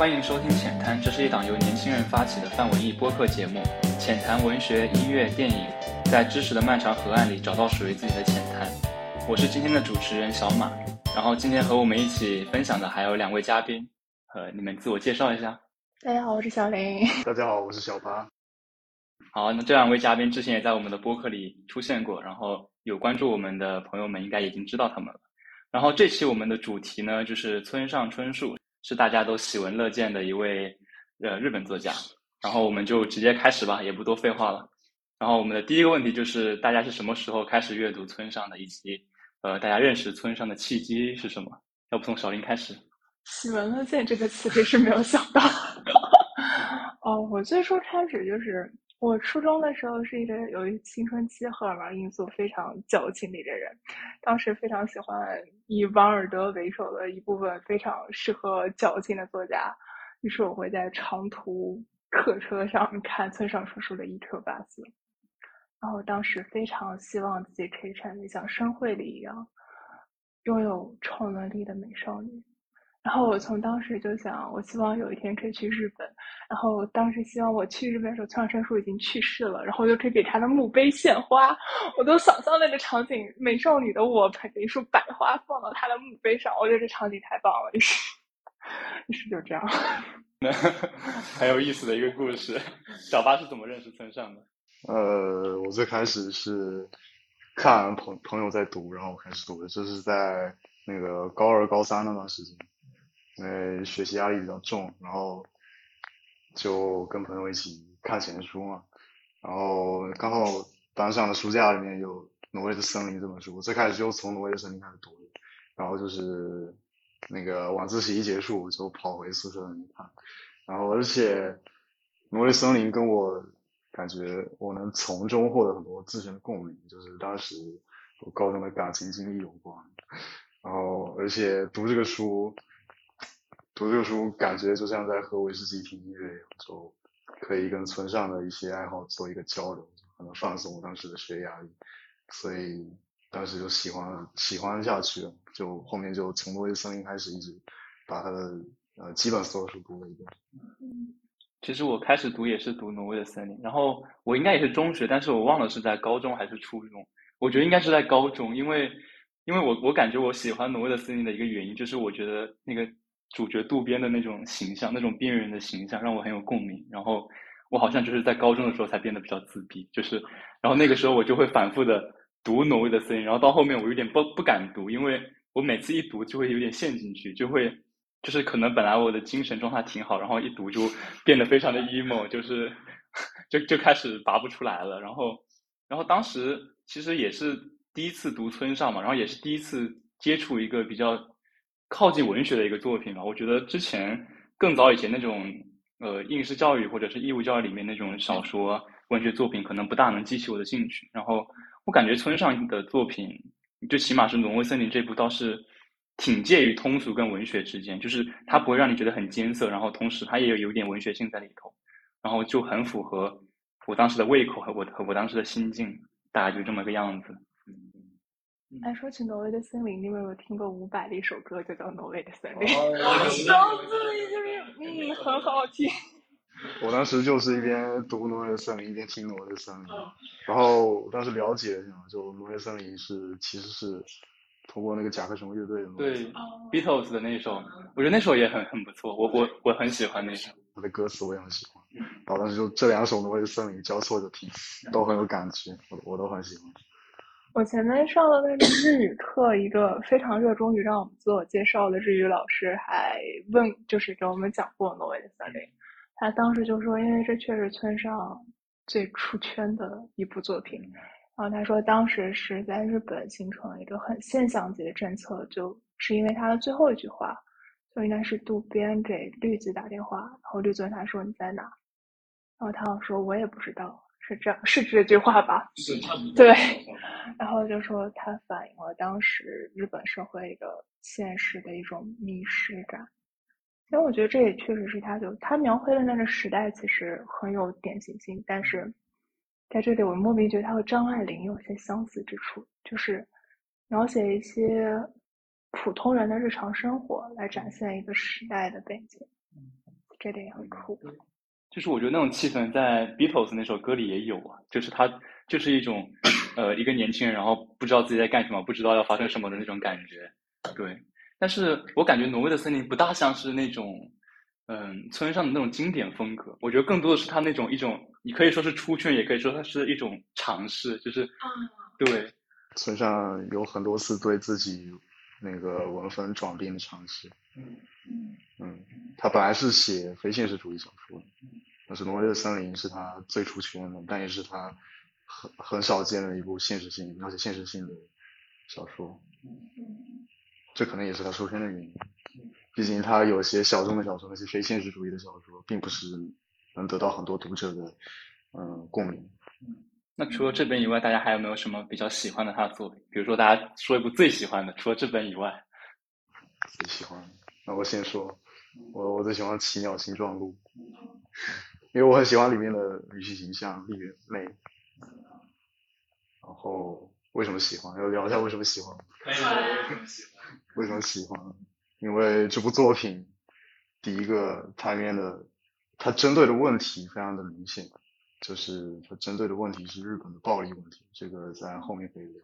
欢迎收听《浅谈》，这是一档由年轻人发起的泛文艺播客节目。浅谈文学、音乐、电影，在知识的漫长河岸里找到属于自己的浅谈。我是今天的主持人小马，然后今天和我们一起分享的还有两位嘉宾，呃，你们自我介绍一下。大家好，我是小林。大家好，我是小八。好，那这两位嘉宾之前也在我们的播客里出现过，然后有关注我们的朋友们应该已经知道他们了。然后这期我们的主题呢，就是村上春树，是大家都喜闻乐见的一位呃日本作家。然后我们就直接开始吧，也不多废话了。然后我们的第一个问题就是，大家是什么时候开始阅读村上的，以及呃大家认识村上的契机是什么？要不从小林开始？喜闻乐见这个词真是没有想到。哦，我最初开始就是。我初中的时候是一个由于青春期荷尔蒙因素非常矫情的一个人，当时非常喜欢以王尔德为首的一部分非常适合矫情的作家，于是我会在长途客车上看村上春树的《一颗八字》，然后当时非常希望自己可以成为像申惠里一样拥有超能力的美少女。然后我从当时就想，我希望有一天可以去日本。然后当时希望我去日本的时候，村上春树已经去世了，然后我就可以给他的墓碑献花。我都想象那个场景，美少女的我捧着一束百花放到他的墓碑上，我觉得这场景太棒了。于是，于是就这样。很有意思的一个故事。小八是怎么认识村上的？呃，我最开始是看朋朋友在读，然后我开始读的，这是在那个高二、高三那段时间。因为学习压力比较重，然后就跟朋友一起看闲书嘛，然后刚好班上的书架里面有《挪威的森林》这本书，最开始就从《挪威的森林》开始读的，然后就是那个晚自习一结束就跑回宿舍里面看，然后而且《挪威森林》跟我感觉我能从中获得很多自身的共鸣，就是当时我高中的感情经历有关，然后而且读这个书。读这个书，感觉就像在喝威士忌听音乐一样，就可以跟村上的一些爱好做一个交流，可能放松当时的学业压力，所以当时就喜欢喜欢下去了，就后面就从挪威森林开始，一直把他的呃基本所有书读了一遍。其实我开始读也是读挪威的森林，然后我应该也是中学，但是我忘了是在高中还是初中，我觉得应该是在高中，因为因为我我感觉我喜欢挪威的森林的一个原因就是我觉得那个。主角渡边的那种形象，那种边缘人的形象让我很有共鸣。然后我好像就是在高中的时候才变得比较自闭，就是，然后那个时候我就会反复的读挪威的森林，然后到后面我有点不不敢读，因为我每次一读就会有点陷进去，就会就是可能本来我的精神状态挺好，然后一读就变得非常的 emo，就是就就开始拔不出来了。然后然后当时其实也是第一次读村上嘛，然后也是第一次接触一个比较。靠近文学的一个作品吧，我觉得之前更早以前那种呃应试教育或者是义务教育里面那种小说文学作品，可能不大能激起我的兴趣。然后我感觉村上的作品，最起码是《挪威森林》这部，倒是挺介于通俗跟文学之间，就是它不会让你觉得很艰涩，然后同时它也有有点文学性在里头，然后就很符合我当时的胃口和我和我当时的心境，大概就这么个样子。哎，说起挪威的森林，你有没有听过伍佰的一首歌，就叫《挪威的森林》？脑子里就是嗯，很好听。我当时就是一边读《挪威的森林》，一边听《挪威的森林》，然后当时了解一下，就《挪威森林》是其实是通过那个甲壳虫乐队的。对，Beatles 的那首，我觉得那首也很很不错，我我我很喜欢那首。他的歌词我也很喜欢，然后当时就这两首《挪威的森林》交错着听，都很有感觉，我我都很喜欢。我前面上了那个日语课，一个非常热衷于让我们自我介绍的日语老师还问，就是给我们讲过《挪威的森林》。他当时就说，因为这确实村上最出圈的一部作品。然后他说，当时是在日本形成了一个很现象级的政策，就是因为他的最后一句话，就应该是渡边给绿子打电话，然后绿子问他说你在哪，然后他说我也不知道。是这样，是这句话吧？对，然后就说它反映了当时日本社会一个现实的一种迷失感。其实我觉得这也确实是他，就他描绘的那个时代其实很有典型性，但是在这里我莫名觉得他和张爱玲有些相似之处，就是描写一些普通人的日常生活，来展现一个时代的背景。这点也很酷。就是我觉得那种气氛在 Beatles 那首歌里也有啊，就是他就是一种呃一个年轻人，然后不知道自己在干什么，不知道要发生什么的那种感觉。对，但是我感觉挪威的森林不大像是那种嗯村上的那种经典风格，我觉得更多的是他那种一种，你可以说是出圈，也可以说它是一种尝试，就是对。村上有很多次对自己那个文风转变的尝试。嗯嗯，他本来是写非现实主义小说的，但是《挪威的森林》是他最出圈的，但也是他很很少见的一部现实性描写现实性的小说。这可能也是他出圈的原因。毕竟他有些小众的小说，那些非现实主义的小说，并不是能得到很多读者的嗯共鸣。那除了这本以外，大家还有没有什么比较喜欢的他的作品？比如说，大家说一部最喜欢的，除了这本以外。最喜欢，那我先说，我我最喜欢《奇鸟形状录》，因为我很喜欢里面的女性形象丽媛美。然后为什么喜欢？要聊一下为什么喜欢。为什么喜欢？为什么喜欢？因为这部作品，第一个它里面的，它针对的问题非常的明显，就是它针对的问题是日本的暴力问题，这个在后面可以聊。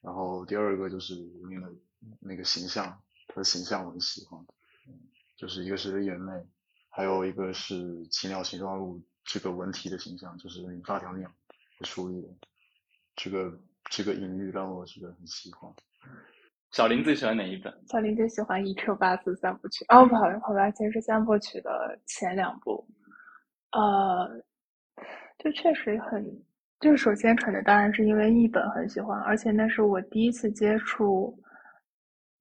然后第二个就是里面的那个形象。的形象我很喜欢，就是一个是眼泪，还有一个是奇鸟形状物这个文体的形象，就是发条鸟属于这个这个隐喻让我觉得很喜欢。小林最喜欢哪一本？小林最喜欢《一 Q 八四三部曲》。哦，不好意思，好吧，其实是三部曲的前两部。呃，就确实很，就是首先可能当然是因为译本很喜欢，而且那是我第一次接触。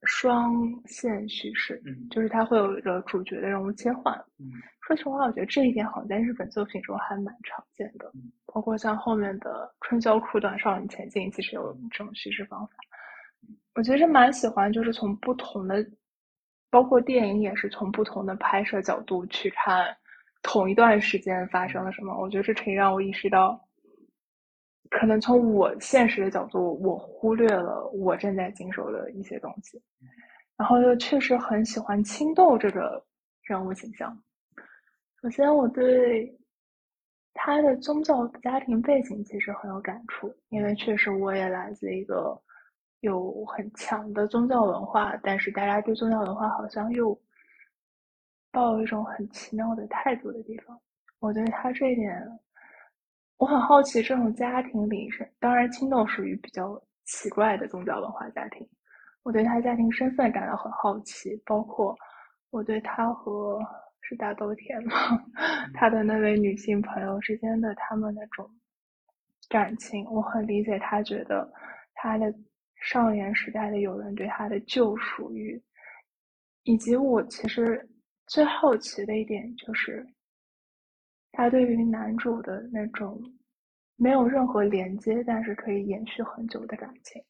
双线叙事，嗯，就是它会有一个主角的人物切换。嗯，说实话，我觉得这一点好像在日本作品中还蛮常见的。嗯，包括像后面的《春宵苦短，少女前进》，其实有这种叙事方法。我其实蛮喜欢，就是从不同的，包括电影也是从不同的拍摄角度去看同一段时间发生了什么。我觉得这可以让我意识到。可能从我现实的角度，我忽略了我正在经受的一些东西，然后又确实很喜欢青豆这个人物形象。首先，我对他的宗教家庭背景其实很有感触，因为确实我也来自一个有很强的宗教文化，但是大家对宗教文化好像又抱有一种很奇妙的态度的地方。我对他这一点。我很好奇，这种家庭里是当然，青豆属于比较奇怪的宗教文化家庭。我对他家庭身份感到很好奇，包括我对他和是大豆田吗？他的那位女性朋友之间的他们那种感情，我很理解他觉得他的少年时代的友人对他的救赎欲，以及我其实最好奇的一点就是。他对于男主的那种没有任何连接，但是可以延续很久的感情，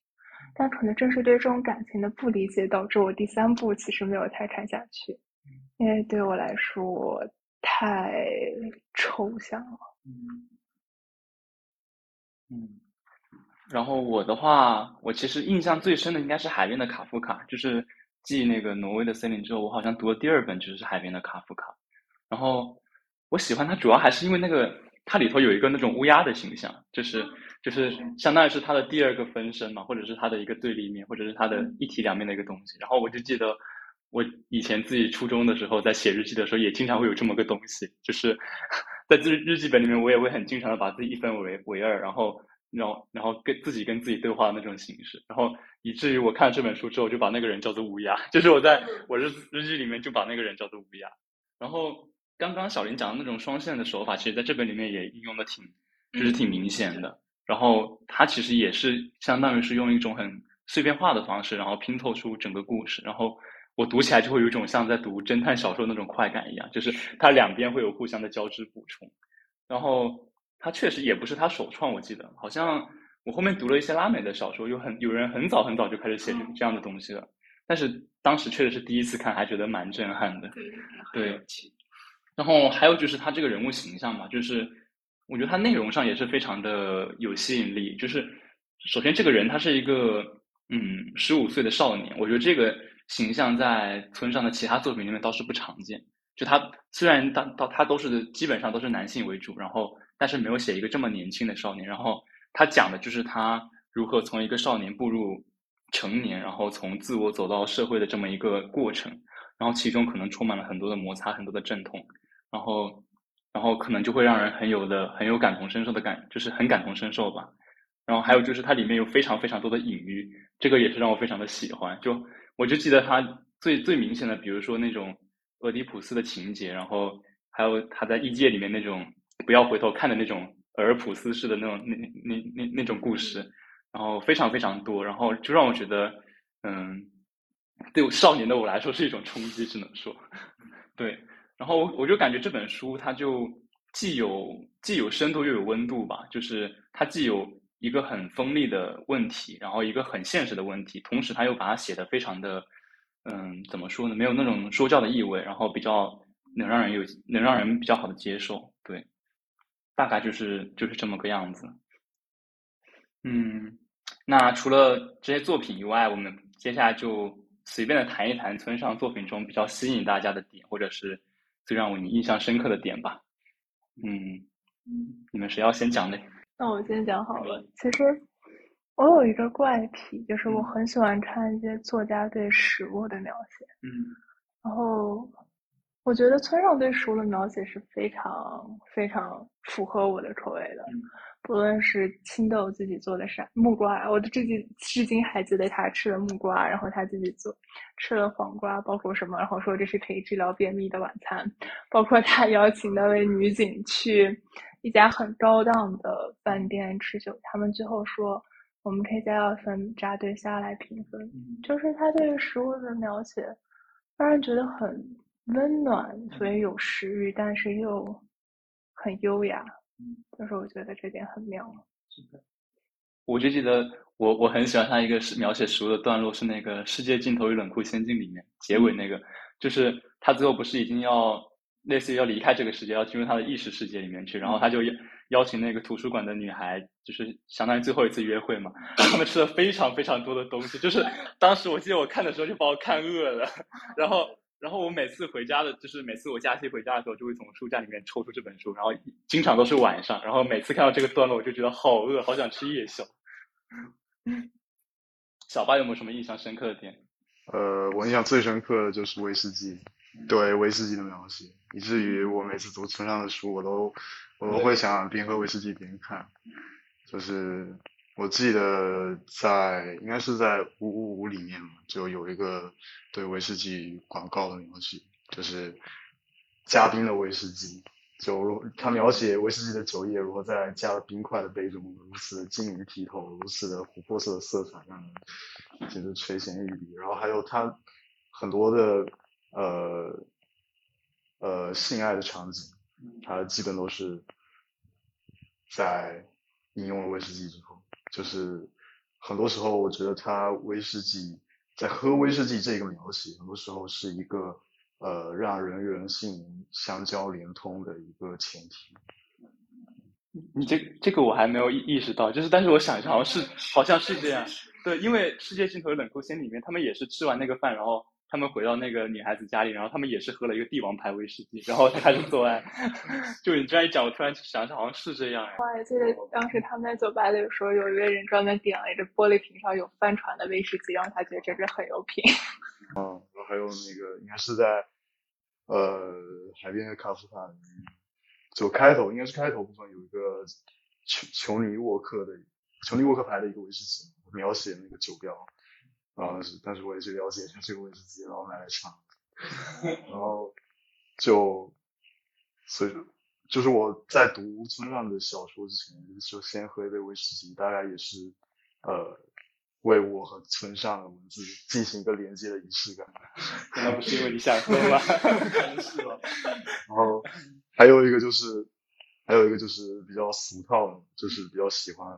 但可能正是对这种感情的不理解，导致我第三部其实没有太看下去，因为对我来说太抽象了。嗯，嗯，然后我的话，我其实印象最深的应该是海边的卡夫卡，就是继那个挪威的森林之后，我好像读了第二本就是海边的卡夫卡，然后。我喜欢它，主要还是因为那个它里头有一个那种乌鸦的形象，就是就是相当于是它的第二个分身嘛，或者是它的一个对立面，或者是它的一体两面的一个东西。然后我就记得我以前自己初中的时候在写日记的时候，也经常会有这么个东西，就是 在日日记本里面，我也会很经常的把自己一分为为二，然后然后然后跟自己跟自己对话的那种形式，然后以至于我看了这本书之后，就把那个人叫做乌鸦，就是我在我日日记里面就把那个人叫做乌鸦，然后。刚刚小林讲的那种双线的手法，其实在这本里面也应用的挺，就是挺明显的。然后它其实也是相当于是用一种很碎片化的方式，然后拼凑出整个故事。然后我读起来就会有一种像在读侦探小说那种快感一样，就是它两边会有互相的交织补充。然后它确实也不是他首创，我记得好像我后面读了一些拉美的小说，有很有人很早很早就开始写这样的东西了。但是当时确实是第一次看，还觉得蛮震撼的。对。然后还有就是他这个人物形象嘛，就是我觉得他内容上也是非常的有吸引力。就是首先这个人他是一个嗯十五岁的少年，我觉得这个形象在村上的其他作品里面倒是不常见。就他虽然他到他都是基本上都是男性为主，然后但是没有写一个这么年轻的少年，然后他讲的就是他如何从一个少年步入成年，然后从自我走到社会的这么一个过程，然后其中可能充满了很多的摩擦，很多的阵痛，然后然后可能就会让人很有的很有感同身受的感，就是很感同身受吧。然后还有就是它里面有非常非常多的隐喻，这个也是让我非常的喜欢。就我就记得它最最明显的，比如说那种俄狄浦斯的情节，然后还有他在异界里面那种不要回头看的那种俄尔普斯式的那种那那那那种故事，然后非常非常多，然后就让我觉得，嗯，对少年的我来说是一种冲击，只能说，对。然后我就感觉这本书它就既有既有深度又有温度吧，就是它既有。一个很锋利的问题，然后一个很现实的问题，同时它又把它写的非常的，嗯，怎么说呢？没有那种说教的意味，然后比较能让人有能让人比较好的接受，对，大概就是就是这么个样子。嗯，那除了这些作品以外，我们接下来就随便的谈一谈村上作品中比较吸引大家的点，或者是最让我印象深刻的点吧。嗯，你们谁要先讲呢？那我先讲好了。其实我有一个怪癖，就是我很喜欢看一些作家对食物的描写。嗯。然后我觉得村上对食物的描写是非常非常符合我的口味的。不论是青豆自己做的啥木瓜，我至今至今还记得他吃了木瓜，然后他自己做吃了黄瓜，包括什么，然后说这是可以治疗便秘的晚餐，包括他邀请那位女警去。一家很高档的饭店吃酒，他们最后说我们可以加二分扎对虾来评分，就是他对食物的描写让人觉得很温暖，所以有食欲，但是又很优雅，就是我觉得这点很妙。是的，我就记得我我很喜欢他一个是描写食物的段落，是那个《世界尽头与冷酷仙境》里面结尾那个，就是他最后不是已经要。类似于要离开这个世界，要进入他的意识世界里面去，然后他就邀邀请那个图书馆的女孩，就是相当于最后一次约会嘛。他们吃了非常非常多的东西，就是当时我记得我看的时候就把我看饿了。然后，然后我每次回家的，就是每次我假期回家的时候，就会从书架里面抽出这本书，然后经常都是晚上。然后每次看到这个段落，我就觉得好饿，好想吃夜宵。小八有没有什么印象深刻的点？呃，我印象最深刻的就是威士忌。对威士忌的描写，以至于我每次读村上的书，我都我都会想边喝威士忌边看。就是我记得在应该是在五五五里面嘛，就有一个对威士忌广告的描写，就是加冰的威士忌，就他描写威士忌的酒液如何在加了冰块的杯中如此的晶莹剔透，如此的琥珀色的色彩让人简直垂涎欲滴。然后还有他很多的。呃，呃，性爱的场景，他基本都是在饮用了威士忌之后，就是很多时候，我觉得他威士忌在喝威士忌这个描写，很多时候是一个呃让人与人性相交连通的一个前提。你这这个我还没有意意识到，就是但是我想一下，好像是好像是这样，对，因为世界尽头的冷酷仙里面，他们也是吃完那个饭，然后。他们回到那个女孩子家里，然后他们也是喝了一个帝王牌威士忌，然后才开始做爱。就你这样一讲，我突然想想，好像是这样哎。我还记得当时他们在酒吧里说，有一个人专门点了一个玻璃瓶上有帆船的威士忌，让他觉得这是很有品。嗯，然后还有那个应该是在呃海边的卡夫卡里面，就开头应该是开头部分有一个琼琼尼沃克的琼尼沃克牌的一个威士忌，描写那个酒标。啊，是，但是我也去了解一下这个威士忌，然后买来尝，然后就，所以就是我在读村上的小说之前，就先喝一杯威士忌，大概也是呃为我和村上的文字进行一个连接的仪式感。那不是因为你想喝吗？可能是吧。然后还有一个就是，还有一个就是比较俗套的，就是比较喜欢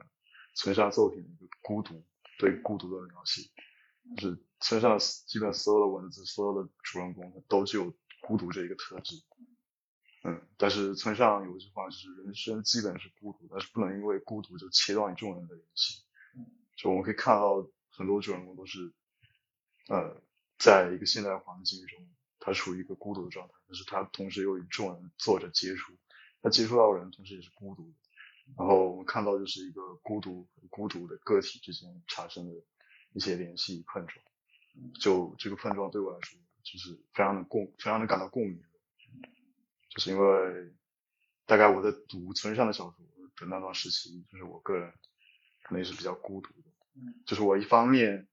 村上作品的一个孤独，对孤独的描写。就是村上基本所有的文字，所有的主人公都具有孤独这一个特质。嗯，但是村上有一句话，就是人生基本是孤独，但是不能因为孤独就切断与众人的联系。就我们可以看到很多主人公都是，呃，在一个现代环境中，他处于一个孤独的状态，但是他同时又与众人做着接触，他接触到的人同时也是孤独的。然后我们看到就是一个孤独孤独的个体之间产生的一些联系碰撞，就这个碰撞对我来说就是非常的共，非常的感到共鸣，就是因为大概我在读村上的小说的那段时期，就是我个人可能也是比较孤独的，就是我一方面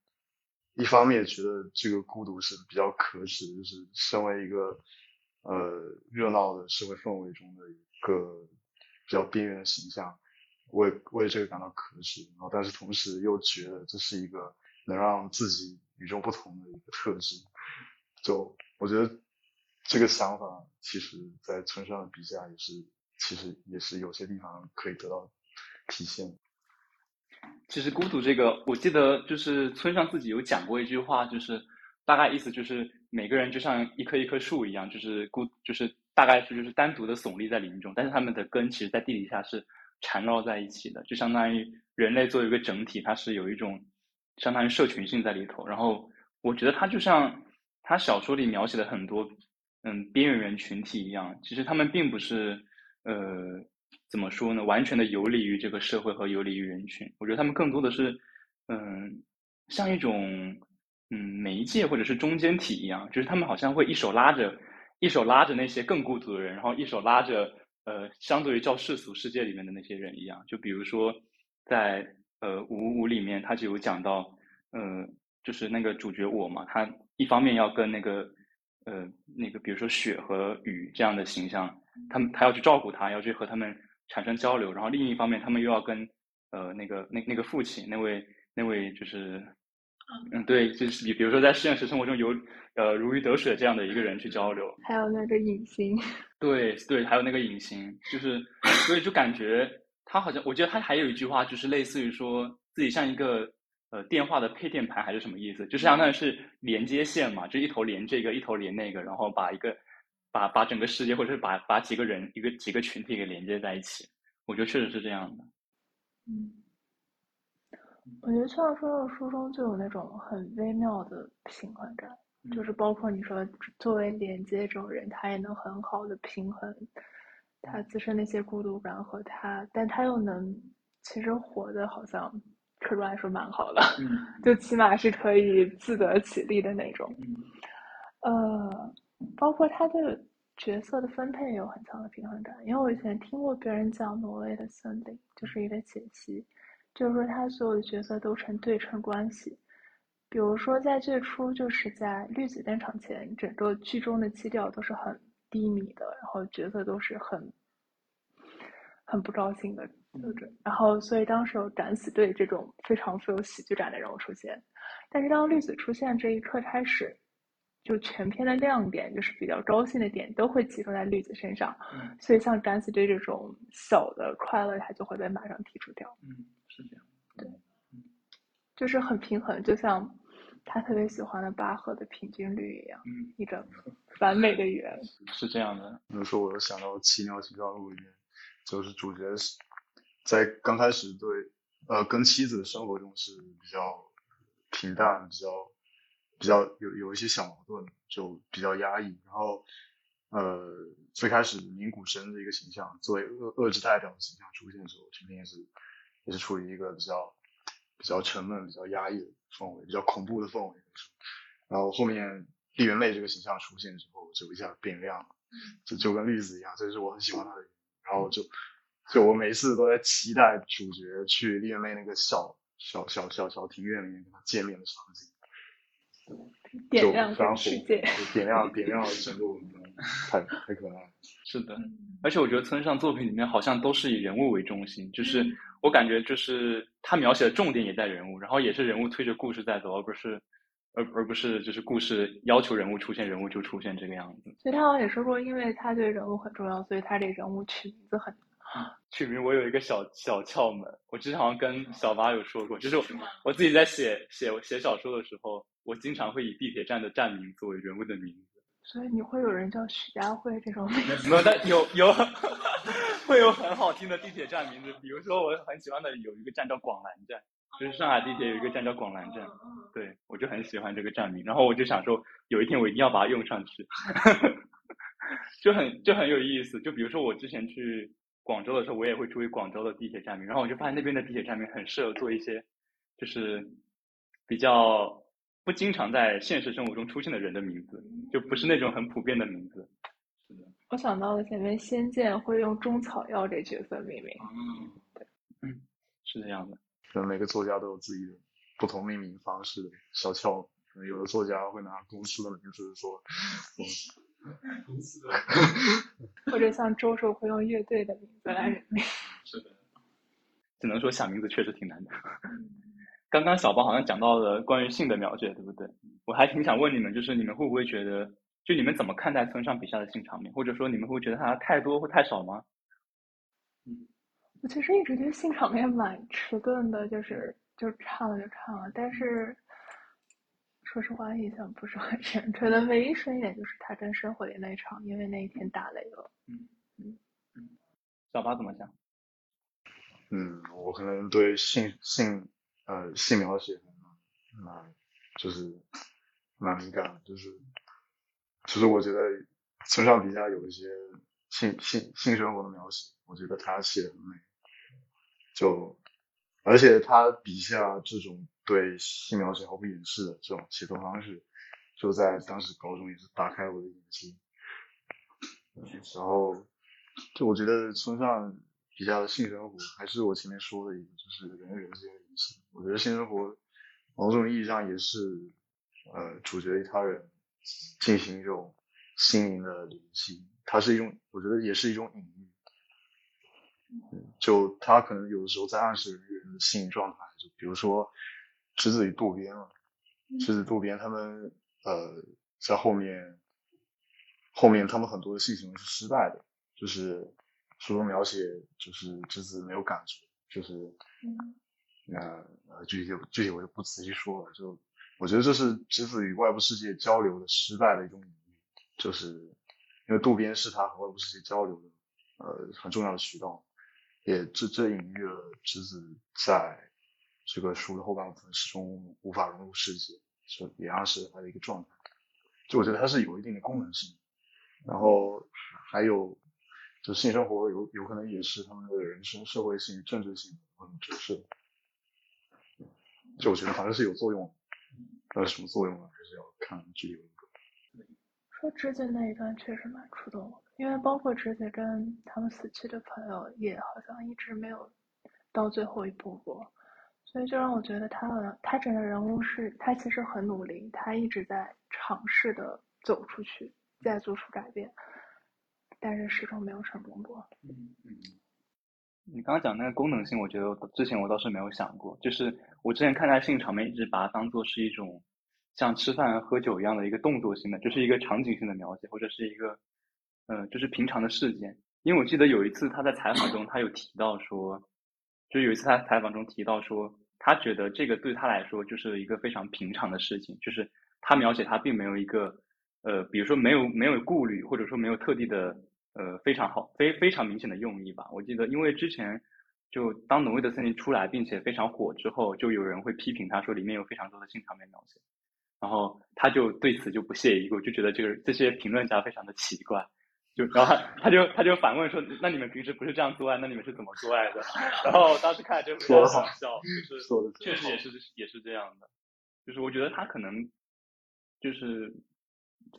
一方面觉得这个孤独是比较可耻的，就是身为一个呃热闹的社会氛围中的一个。比较边缘的形象，为为这个感到可耻，然后但是同时又觉得这是一个能让自己与众不同的一个特质，就我觉得这个想法其实在村上的笔下也是，其实也是有些地方可以得到体现。其实孤独这个，我记得就是村上自己有讲过一句话，就是大概意思就是每个人就像一棵一棵树一样，就是孤就是。大概是就是单独的耸立在林中，但是它们的根其实在地底下是缠绕在一起的，就相当于人类作为一个整体，它是有一种相当于社群性在里头。然后我觉得它就像他小说里描写的很多嗯边缘人群体一样，其实他们并不是呃怎么说呢，完全的游离于这个社会和游离于人群。我觉得他们更多的是嗯像一种嗯媒介或者是中间体一样，就是他们好像会一手拉着。一手拉着那些更孤独的人，然后一手拉着呃，相对于较世俗世界里面的那些人一样。就比如说，在呃《五五》里面，他就有讲到，呃，就是那个主角我嘛，他一方面要跟那个呃那个比如说雪和雨这样的形象，他们他要去照顾他，要去和他们产生交流，然后另一方面，他们又要跟呃那个那那个父亲那位那位就是。嗯，对，就是比比如说在现实生活中有呃如鱼得水这样的一个人去交流，还有那个隐形，对对，还有那个隐形，就是所以就感觉他好像，我觉得他还有一句话，就是类似于说自己像一个呃电话的配电盘还是什么意思，就是相当于是连接线嘛，就一头连这个，一头连那个，然后把一个把把整个世界或者是把把几个人一个几个群体给连接在一起，我觉得确实是这样的，嗯。我觉得崔老师的书中就有那种很微妙的平衡感，就是包括你说作为连接这种人，他也能很好的平衡他自身那些孤独感和他，但他又能其实活的好像客观来说蛮好的，就起码是可以自得其力的那种。呃，包括他对角色的分配也有很强的平衡感，因为我以前听过别人讲《挪威的森林》，就是一个解析。就是说，他所有的角色都成对称关系。比如说，在最初，就是在绿子登场前，整个剧中的基调都是很低迷的，然后角色都是很很不高兴的，对不对？然后，所以当时有敢死队这种非常富有喜剧感的人物出现。但是，当绿子出现这一刻开始，就全篇的亮点，就是比较高兴的点，都会集中在绿子身上。所以，像敢死队这种小的快乐，它就会被马上剔除掉。嗯。是这样，对，就是很平衡，就像他特别喜欢的巴赫的平均律一样，嗯，一个 完美的圆，是这样的。比如说，我又想到《奇鸟奇妙录》里面，就是主角是在刚开始对呃跟妻子的生活中是比较平淡，比较比较有有一些小矛盾，就比较压抑。然后呃最开始宁古生的一个形象，作为恶恶之代表的形象出现的时候，天天也是。也是处于一个比较比较沉闷、比较压抑的氛围，比较恐怖的氛围。然后后面丽媛泪这个形象出现之后，就一下变亮了，就就跟绿子一样，这是我很喜欢他的。然后就就我每次都在期待主角去丽媛泪那个小小小小小庭院里面跟他见面的场景。点亮世界，点亮点亮了整个文章，太太可爱了。是的，而且我觉得村上作品里面好像都是以人物为中心，就是我感觉就是他描写的重点也在人物，然后也是人物推着故事在走，而不是而而不是就是故事要求人物出现，人物就出现这个样子。所以他好像也说过，因为他对人物很重要，所以他这人物取名字很。取名我有一个小小窍门，我之前好像跟小八有说过，就是我自己在写写写小说的时候。我经常会以地铁站的站名作为人物的名字，所以你会有人叫许家慧这种名字？没有，但有有 会有很好听的地铁站名字，比如说我很喜欢的有一个站叫广兰站。就是上海地铁有一个站叫广兰站，对我就很喜欢这个站名，然后我就想说有一天我一定要把它用上去，就很就很有意思。就比如说我之前去广州的时候，我也会注意广州的地铁站名，然后我就发现那边的地铁站名很适合做一些就是比较不经常在现实生活中出现的人的名字，就不是那种很普遍的名字。是的，我想到了前面《仙剑》会用中草药这角色命名，嗯，对，嗯，是这样的。可能每个作家都有自己的不同命名方式的小窍门。可能有的作家会拿公司的名字说，公司 的，或者像周周会用乐队的名字来命名。是的，只能说想名字确实挺难的。刚刚小包好像讲到了关于性的描写，对不对？我还挺想问你们，就是你们会不会觉得，就你们怎么看待村上笔下的性场面，或者说你们会觉得它太多或太少吗？我其实一直觉得性场面蛮迟钝的，就是就唱了就唱了，但是说实话印象不是很深。可能唯一深一点就是他跟生活里那一场，因为那一天打雷了。嗯嗯嗯，小八怎么想？嗯，我可能对性性呃性描写蛮就是蛮敏感，就是其实我觉得村上笔下有一些性性性生活的描写，我觉得他写的很美。就，而且他笔下这种对性描写毫不掩饰的这种写作方式，就在当时高中也是打开我的眼睛。然后，就我觉得村上笔下的性生活，还是我前面说的一个，就是人与人之间的联系。我觉得性生活某种意义上也是，呃，主角与他人进行一种心灵的联系，它是一种，我觉得也是一种隐喻。就他可能有的时候在暗示人的心理状态，就比如说之子与渡边了，之子渡边他们呃在后面后面他们很多的性行为是失败的，就是书中描写就是之子没有感觉，就是那呃具体具体我就不仔细说了，就我觉得这是之子与外部世界交流的失败的一种隐喻，就是因为渡边是他和外部世界交流的呃很重要的渠道。也这这隐喻了直子在这个书的后半部分始终无法融入世界，就也暗示了他的一个状态。就我觉得它是有一定的功能性，然后还有就性生活有有可能也是他们的人生社会性、政治性的种折射。就我觉得反正是有作用，但是什么作用呢？还是要看具体。说直子那一段确实蛮触动我的。因为包括直子跟他们死去的朋友，也好像一直没有到最后一步过，所以就让我觉得他好像他整个人物是，他其实很努力，他一直在尝试的走出去，再做出改变，但是始终没有成功过。嗯嗯，你刚刚讲那个功能性，我觉得之前我倒是没有想过，就是我之前看待性场面，一直把它当做是一种像吃饭喝酒一样的一个动作性的，就是一个场景性的描写，或者是一个。嗯，就是平常的事件，因为我记得有一次他在采访中，他有提到说，就有一次他采访中提到说，他觉得这个对他来说就是一个非常平常的事情，就是他描写他并没有一个，呃，比如说没有没有顾虑，或者说没有特地的，呃，非常好非非常明显的用意吧。我记得，因为之前就当《挪威的森林》出来并且非常火之后，就有人会批评他说里面有非常多的性场面描写，然后他就对此就不屑一顾，就觉得这个这些评论家非常的奇怪。就然后他就他就反问说：“那你们平时不是这样做爱？那你们是怎么做爱的？” 然后当时看就非常好笑，就是确实也是也是这样的。就是我觉得他可能就是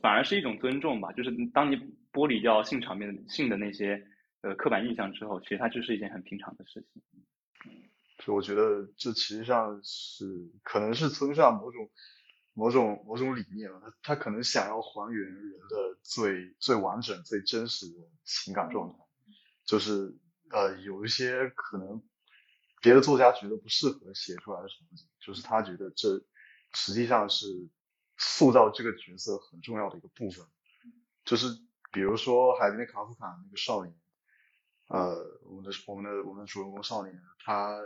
反而是一种尊重吧。就是当你剥离掉性场面性的那些呃刻板印象之后，其实它就是一件很平常的事情。所以我觉得这其实上是可能是村上某种。某种某种理念吧他他可能想要还原人的最最完整、最真实的情感状态，就是呃有一些可能别的作家觉得不适合写出来的场景，就是他觉得这实际上是塑造这个角色很重要的一个部分，就是比如说海边的卡夫卡那个少年，呃，我们的我们的我们的主人公少年，他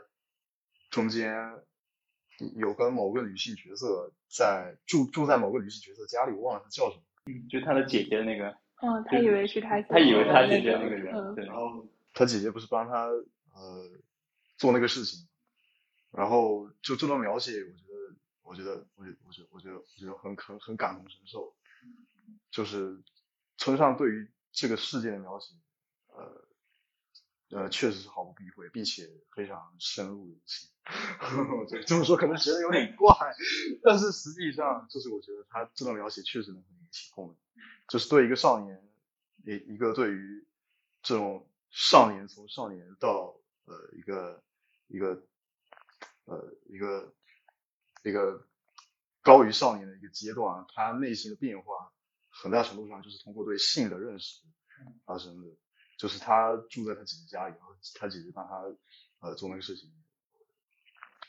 中间。有跟某个女性角色在住住在某个女性角色家里，我忘了她叫什么。嗯，就是他的姐姐那个。嗯，他以为是他。他以为是他姐姐那个人。对。然后他姐姐不是帮他呃做那个事情，然后就这段描写，我觉得，我觉得，我觉得，我觉得，我觉得很很很感同身受，就是村上对于这个事件的描写，呃。呃，确实是毫不避讳，并且非常深入人心。对，这么说可能觉得有点怪，但是实际上就是我觉得他这段描写确实能引起共鸣，就是对一个少年，一一个对于这种少年从少年到呃一个一个呃一个一个高于少年的一个阶段，他内心的变化很大程度上就是通过对性的认识发生的。就是他住在他姐姐家里，然后他姐姐帮他呃做那个事情，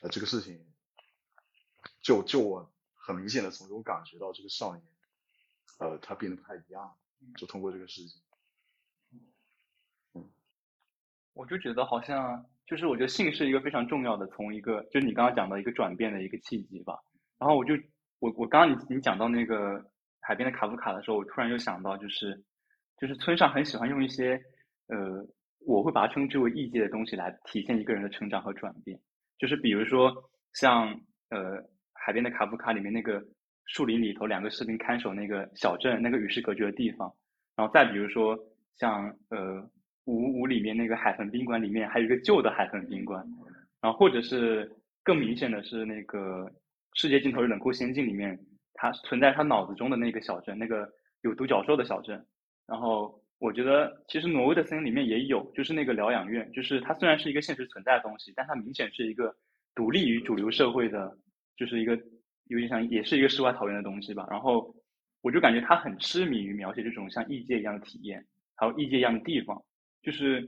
呃这个事情，就就我很明显的从中感觉到这个少年，呃他变得不太一样，就通过这个事情，嗯，我就觉得好像就是我觉得性是一个非常重要的，从一个就是你刚刚讲到一个转变的一个契机吧。然后我就我我刚刚你你讲到那个海边的卡夫卡的时候，我突然又想到就是就是村上很喜欢用一些。呃，我会把它称之为异界的东西来体现一个人的成长和转变，就是比如说像呃海边的卡夫卡里面那个树林里头两个士兵看守那个小镇那个与世隔绝的地方，然后再比如说像呃五五里面那个海豚宾馆里面还有一个旧的海豚宾馆，然后或者是更明显的是那个世界尽头的冷酷仙境里面，它存在他脑子中的那个小镇，那个有独角兽的小镇，然后。我觉得其实挪威的森林里面也有，就是那个疗养院，就是它虽然是一个现实存在的东西，但它明显是一个独立于主流社会的，就是一个有点像也是一个世外桃源的东西吧。然后我就感觉他很痴迷于描写这种像异界一样的体验，还有异界一样的地方。就是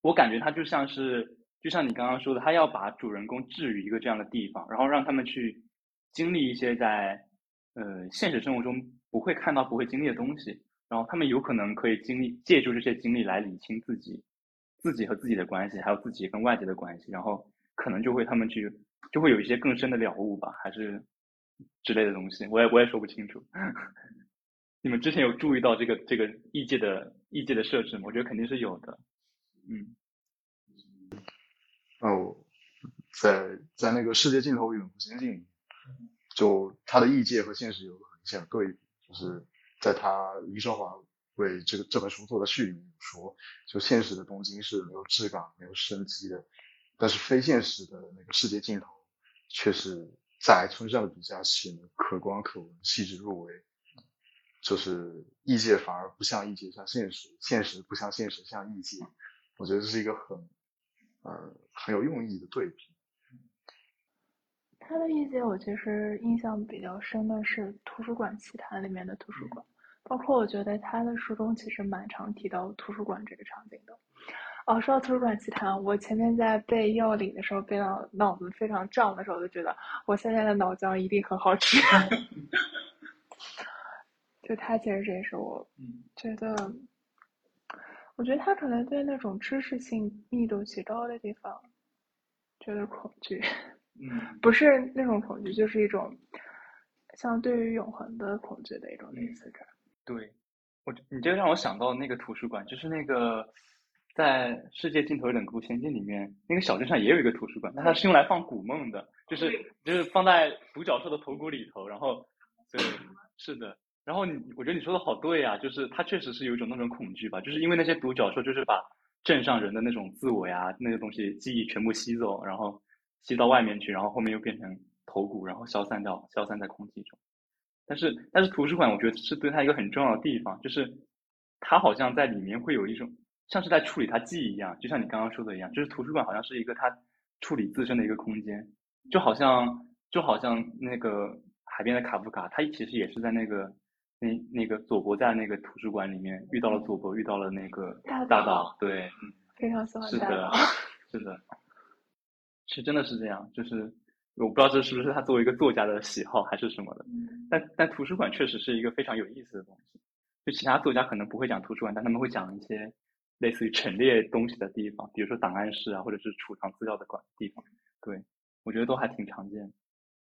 我感觉他就像是，就像你刚刚说的，他要把主人公置于一个这样的地方，然后让他们去经历一些在呃现实生活中不会看到、不会经历的东西。然后他们有可能可以经历借助这些经历来理清自己，自己和自己的关系，还有自己跟外界的关系，然后可能就会他们去就会有一些更深的了悟吧，还是之类的东西，我也我也说不清楚。你们之前有注意到这个这个异界的异界的设置吗？我觉得肯定是有的。嗯。哦，在在那个世界尽头永不仙境，就他的异界和现实有个很明显的对比，就是。在他李少华为这个这本书做的序里面说，就现实的东京是没有质感、没有生机的，但是非现实的那个世界尽头，却是在村上的笔下显得可观可闻、细致入微。就是异界反而不像异界，像现实；现实不像现实，像异界。我觉得这是一个很呃很有用意的对比。他的意见，我其实印象比较深的是《图书馆奇谭》里面的图书馆。包括我觉得他的书中其实蛮常提到图书馆这个场景的。哦，说到图书馆奇谈，我前面在背药理的时候背到脑子非常胀的时候，就觉得我现在的脑浆一定很好吃。就他其实这也是我觉得，我觉得他可能对那种知识性密度极高的地方觉得恐惧。嗯，不是那种恐惧，就是一种像对于永恒的恐惧的一种类似感。对，我你这个让我想到那个图书馆，就是那个在世界尽头冷酷仙境里面，那个小镇上也有一个图书馆，但它是用来放古梦的，就是就是放在独角兽的头骨里头，然后对，是的，然后你我觉得你说的好对啊，就是它确实是有一种那种恐惧吧，就是因为那些独角兽就是把镇上人的那种自我呀那些东西记忆全部吸走，然后吸到外面去，然后后面又变成头骨，然后消散掉，消散在空气中。但是，但是图书馆我觉得是对他一个很重要的地方，就是他好像在里面会有一种像是在处理他记忆一样，就像你刚刚说的一样，就是图书馆好像是一个他处理自身的一个空间，就好像就好像那个海边的卡夫卡，他其实也是在那个那那个佐伯在那个图书馆里面遇到了佐伯，遇到了那个大岛，对，非常喜欢 是的，是的，是真的是这样，就是。我不知道这是不是他作为一个作家的喜好还是什么的，但但图书馆确实是一个非常有意思的东西。就其他作家可能不会讲图书馆，但他们会讲一些类似于陈列东西的地方，比如说档案室啊，或者是储藏资料的馆地方。对，我觉得都还挺常见。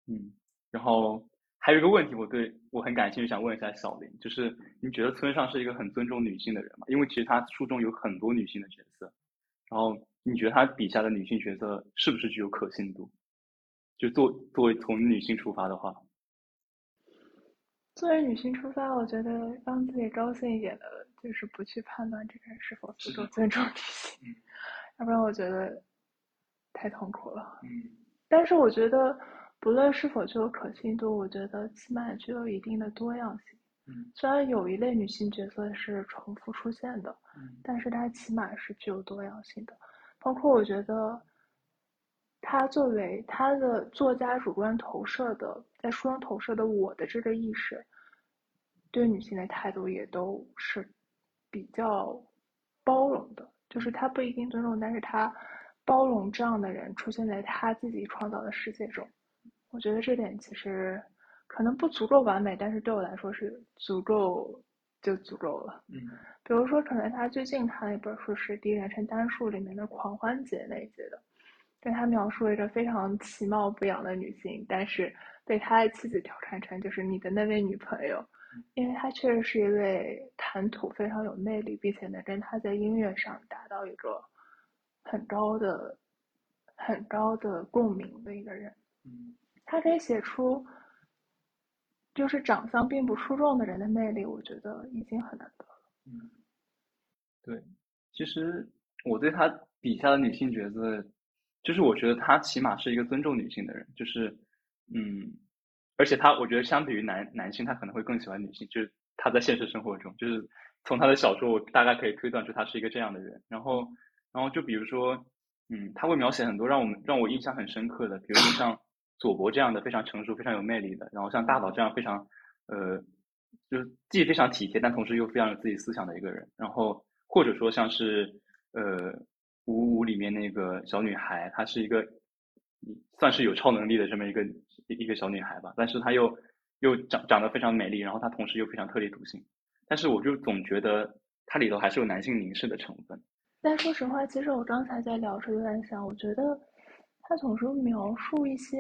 嗯，然后还有一个问题，我对我很感兴趣，想问一下小林，就是你觉得村上是一个很尊重女性的人吗？因为其实他书中有很多女性的角色，然后。你觉得他笔下的女性角色是不是具有可信度？就作作为从女性出发的话，作为女性出发，我觉得让自己高兴一点的，就是不去判断这个人是否足够尊重女性，要不然我觉得太痛苦了。嗯但是我觉得，不论是否具有可信度，我觉得起码具有一定的多样性。嗯虽然有一类女性角色是重复出现的，嗯但是它起码是具有多样性的。包括我觉得，他作为他的作家主观投射的，在书中投射的我的这个意识，对女性的态度也都是比较包容的。就是他不一定尊重，但是他包容这样的人出现在他自己创造的世界中。我觉得这点其实可能不足够完美，但是对我来说是足够就足够了。嗯比如说，可能他最近看了一本书是《第一人称单数》里面的狂欢节那一节的，对他描述了一个非常其貌不扬的女性，但是被他的妻子调侃成就是你的那位女朋友，因为她确实是一位谈吐非常有魅力，并且能跟他在音乐上达到一个很高的、很高的共鸣的一个人。嗯他可以写出就是长相并不出众的人的魅力，我觉得已经很难得了。嗯，对，其实我对他笔下的女性角色，就是我觉得他起码是一个尊重女性的人，就是嗯，而且他我觉得相比于男男性，他可能会更喜欢女性，就是他在现实生活中，就是从他的小说，我大概可以推断出他是一个这样的人。然后，然后就比如说，嗯，他会描写很多让我们让我印象很深刻的，比如说像佐伯这样的非常成熟、非常有魅力的，然后像大岛这样非常呃，就是既非常体贴，但同时又非常有自己思想的一个人。然后或者说像是呃五五里面那个小女孩，她是一个算是有超能力的这么一个一个小女孩吧，但是她又又长长得非常美丽，然后她同时又非常特立独行。但是我就总觉得它里头还是有男性凝视的成分。但说实话，其实我刚才在聊的时就在想，我觉得他总是描述一些，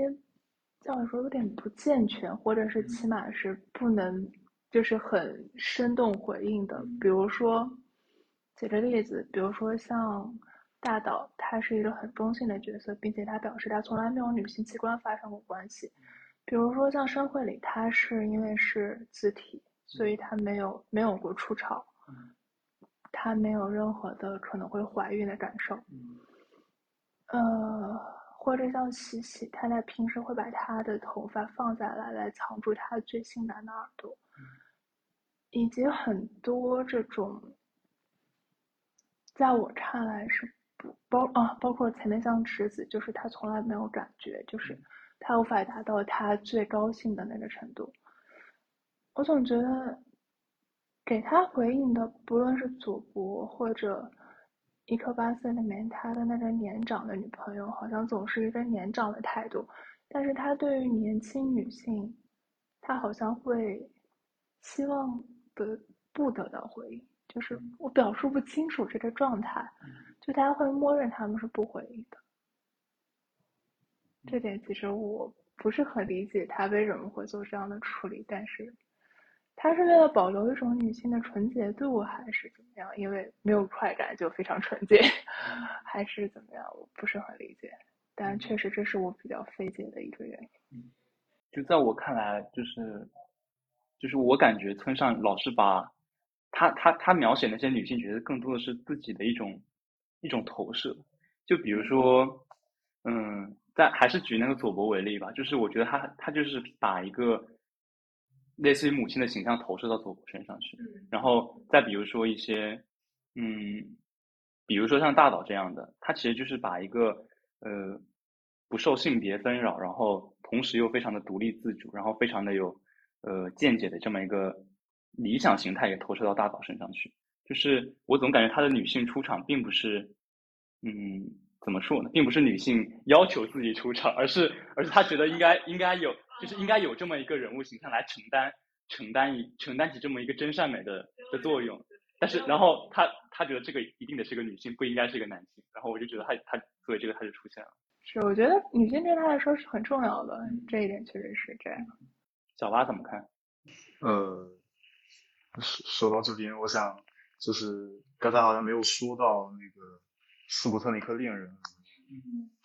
叫我说有点不健全，或者是起码是不能，就是很生动回应的。比如说，举个例子，比如说像大岛，他是一个很中性的角色，并且他表示他从来没有女性器官发生过关系。比如说像生会里，他是因为是自体，所以他没有没有过初潮。她没有任何的可能会怀孕的感受，呃，或者像喜喜，她在平时会把她的头发放下来，来藏住她最性感的耳朵，以及很多这种，在我看来是不包啊，包括前面像池子，就是他从来没有感觉，就是他无法达到他最高兴的那个程度，我总觉得。给他回应的，不论是佐伯或者伊克八岁里面他的那个年长的女朋友，好像总是一个年长的态度，但是他对于年轻女性，他好像会希望得不得到回应，就是我表述不清楚这个状态，就他会默认他们是不回应的。这点其实我不是很理解他为什么会做这样的处理，但是。他是为了保留一种女性的纯洁度，还是怎么样？因为没有快感就非常纯洁，还是怎么样？我不是很理解。但确实这是我比较费解的一个原因。就在我看来，就是就是我感觉村上老是把他他他描写那些女性角色，更多的是自己的一种一种投射。就比如说，嗯，在还是举那个佐伯为例吧，就是我觉得他他就是把一个。类似于母亲的形象投射到佐伯身上去，然后再比如说一些，嗯，比如说像大岛这样的，他其实就是把一个呃不受性别纷扰，然后同时又非常的独立自主，然后非常的有呃见解的这么一个理想形态也投射到大岛身上去。就是我总感觉他的女性出场并不是，嗯，怎么说呢，并不是女性要求自己出场，而是而是他觉得应该应该有。就是应该有这么一个人物形象来承担承担一承担起这么一个真善美的的作用，但是然后他他觉得这个一定得是个女性，不应该是一个男性，然后我就觉得他他作为这个他就出现了。是，我觉得女性对他来说是很重要的，这一点确实是这样。小八怎么看？呃，说说到这边，我想就是刚才好像没有说到那个斯普特尼克恋人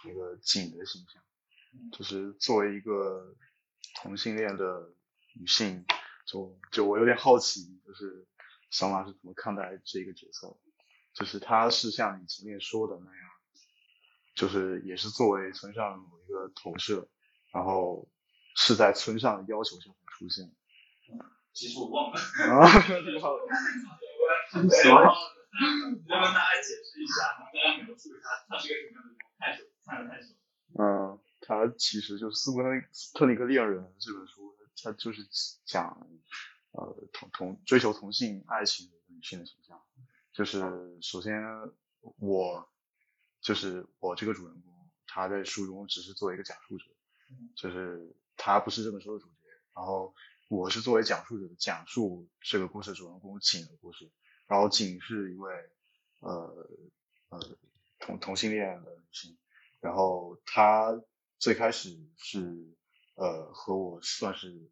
那个景的形象，就是作为一个同性恋的女性，就就我有点好奇，就是小马是怎么看待这个角色？就是他是像你前面说的那样，就是也是作为村上某一个投射，然后是在村上的要求下出现。其实我忘了。啊，挺好。什么？你要跟大家解释一下，跟大家描述一下，他是个什么样的人？太熟，看的太熟。嗯，他其实就是《斯普特尼克恋人》这本书，他就是讲呃同同追求同性爱情的女性的形象。就是首先我就是我这个主人公，他在书中只是作为一个讲述者，就是他不是这本书的主角。然后我是作为讲述者讲述这个故事主人公景的故事。然后景是一位呃呃同同性恋的女性，然后她最开始是呃和我算是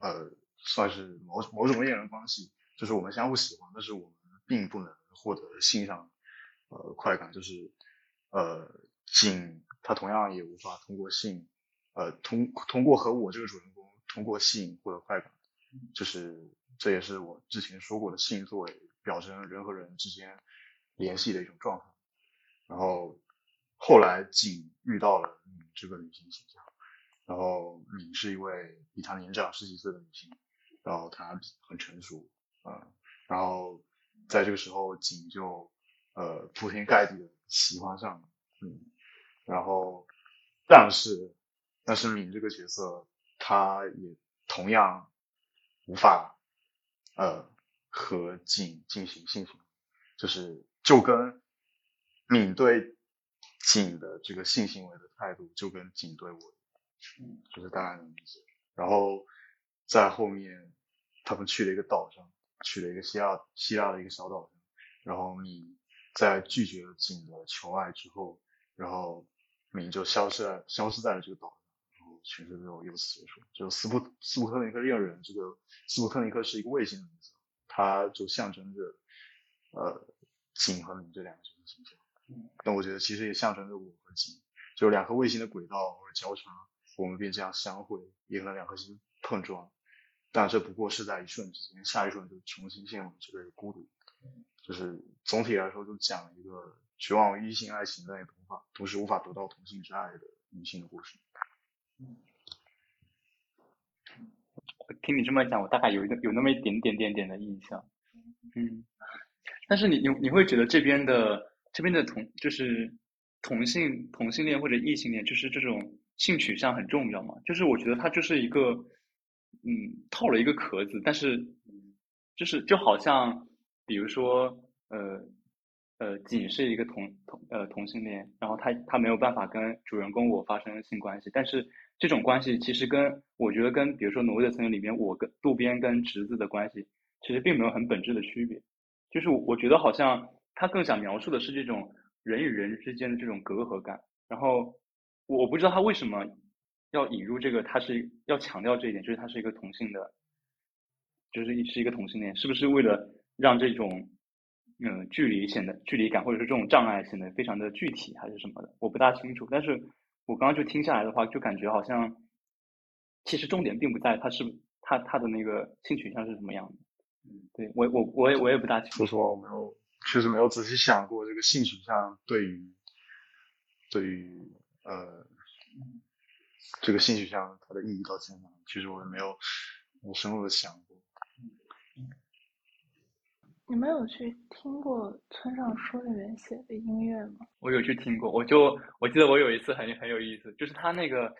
呃算是某某种恋人关系，就是我们相互喜欢，但是我们并不能获得性上呃快感，就是呃景他同样也无法通过性呃通通过和我这个主人公通过性获得快感，就是这也是我之前说过的性作为。表征人和人之间联系的一种状态。然后后来景遇到了敏这个女性形象，然后敏是一位比他年长十几岁的女性，然后她很成熟，嗯，然后在这个时候景就呃铺天盖地的喜欢上了，嗯，然后但是但是敏这个角色她也同样无法呃。和景进行性行，就是就跟敏对景的这个性行为的态度，就跟景对我，就是大概能理解。然后在后面，他们去了一个岛上，去了一个希腊希腊的一个小岛上，然后你在拒绝了景的求爱之后，然后敏就消失了，消失在了这个岛上，然后全世就由此结束。就斯普斯普特尼克恋人，这个斯普特尼克是一个卫星的名字。它就象征着，呃，景和明这两个形象。那我觉得其实也象征着我和景，就两颗卫星的轨道或者交叉，我们便这样相会，也可能两颗星碰撞，但这不过是在一瞬之间，下一瞬就重新陷入这个孤独。就是总体来说，就讲一个绝望于异性爱情但也无法同时无法得到同性之爱的女性的故事。听你这么讲，我大概有一个有那么一点点点点的印象，嗯，但是你你你会觉得这边的这边的同就是同性同性恋或者异性恋，就是这种性取向很重要嘛？就是我觉得它就是一个嗯套了一个壳子，但是就是就好像比如说呃呃仅是一个同同呃同性恋，然后他他没有办法跟主人公我发生性关系，但是。这种关系其实跟我觉得跟比如说挪威的森林里面我跟渡边跟侄子的关系其实并没有很本质的区别，就是我觉得好像他更想描述的是这种人与人之间的这种隔阂感。然后我不知道他为什么要引入这个，他是要强调这一点，就是他是一个同性的，就是是一个同性恋，是不是为了让这种嗯距离显得距离感或者是这种障碍显得非常的具体还是什么的？我不大清楚，但是。我刚刚就听下来的话，就感觉好像，其实重点并不在他是他他的那个性取向是什么样的。嗯，对我我我也我也不大清楚。说实话，我没有确实没有仔细想过这个性取向对于对于呃这个性取向它的意义到底在哪？其实我也没有我深入的想过。你们有去听过村上书里面写的音乐吗？我有去听过，我就我记得我有一次很很有意思，就是他那个，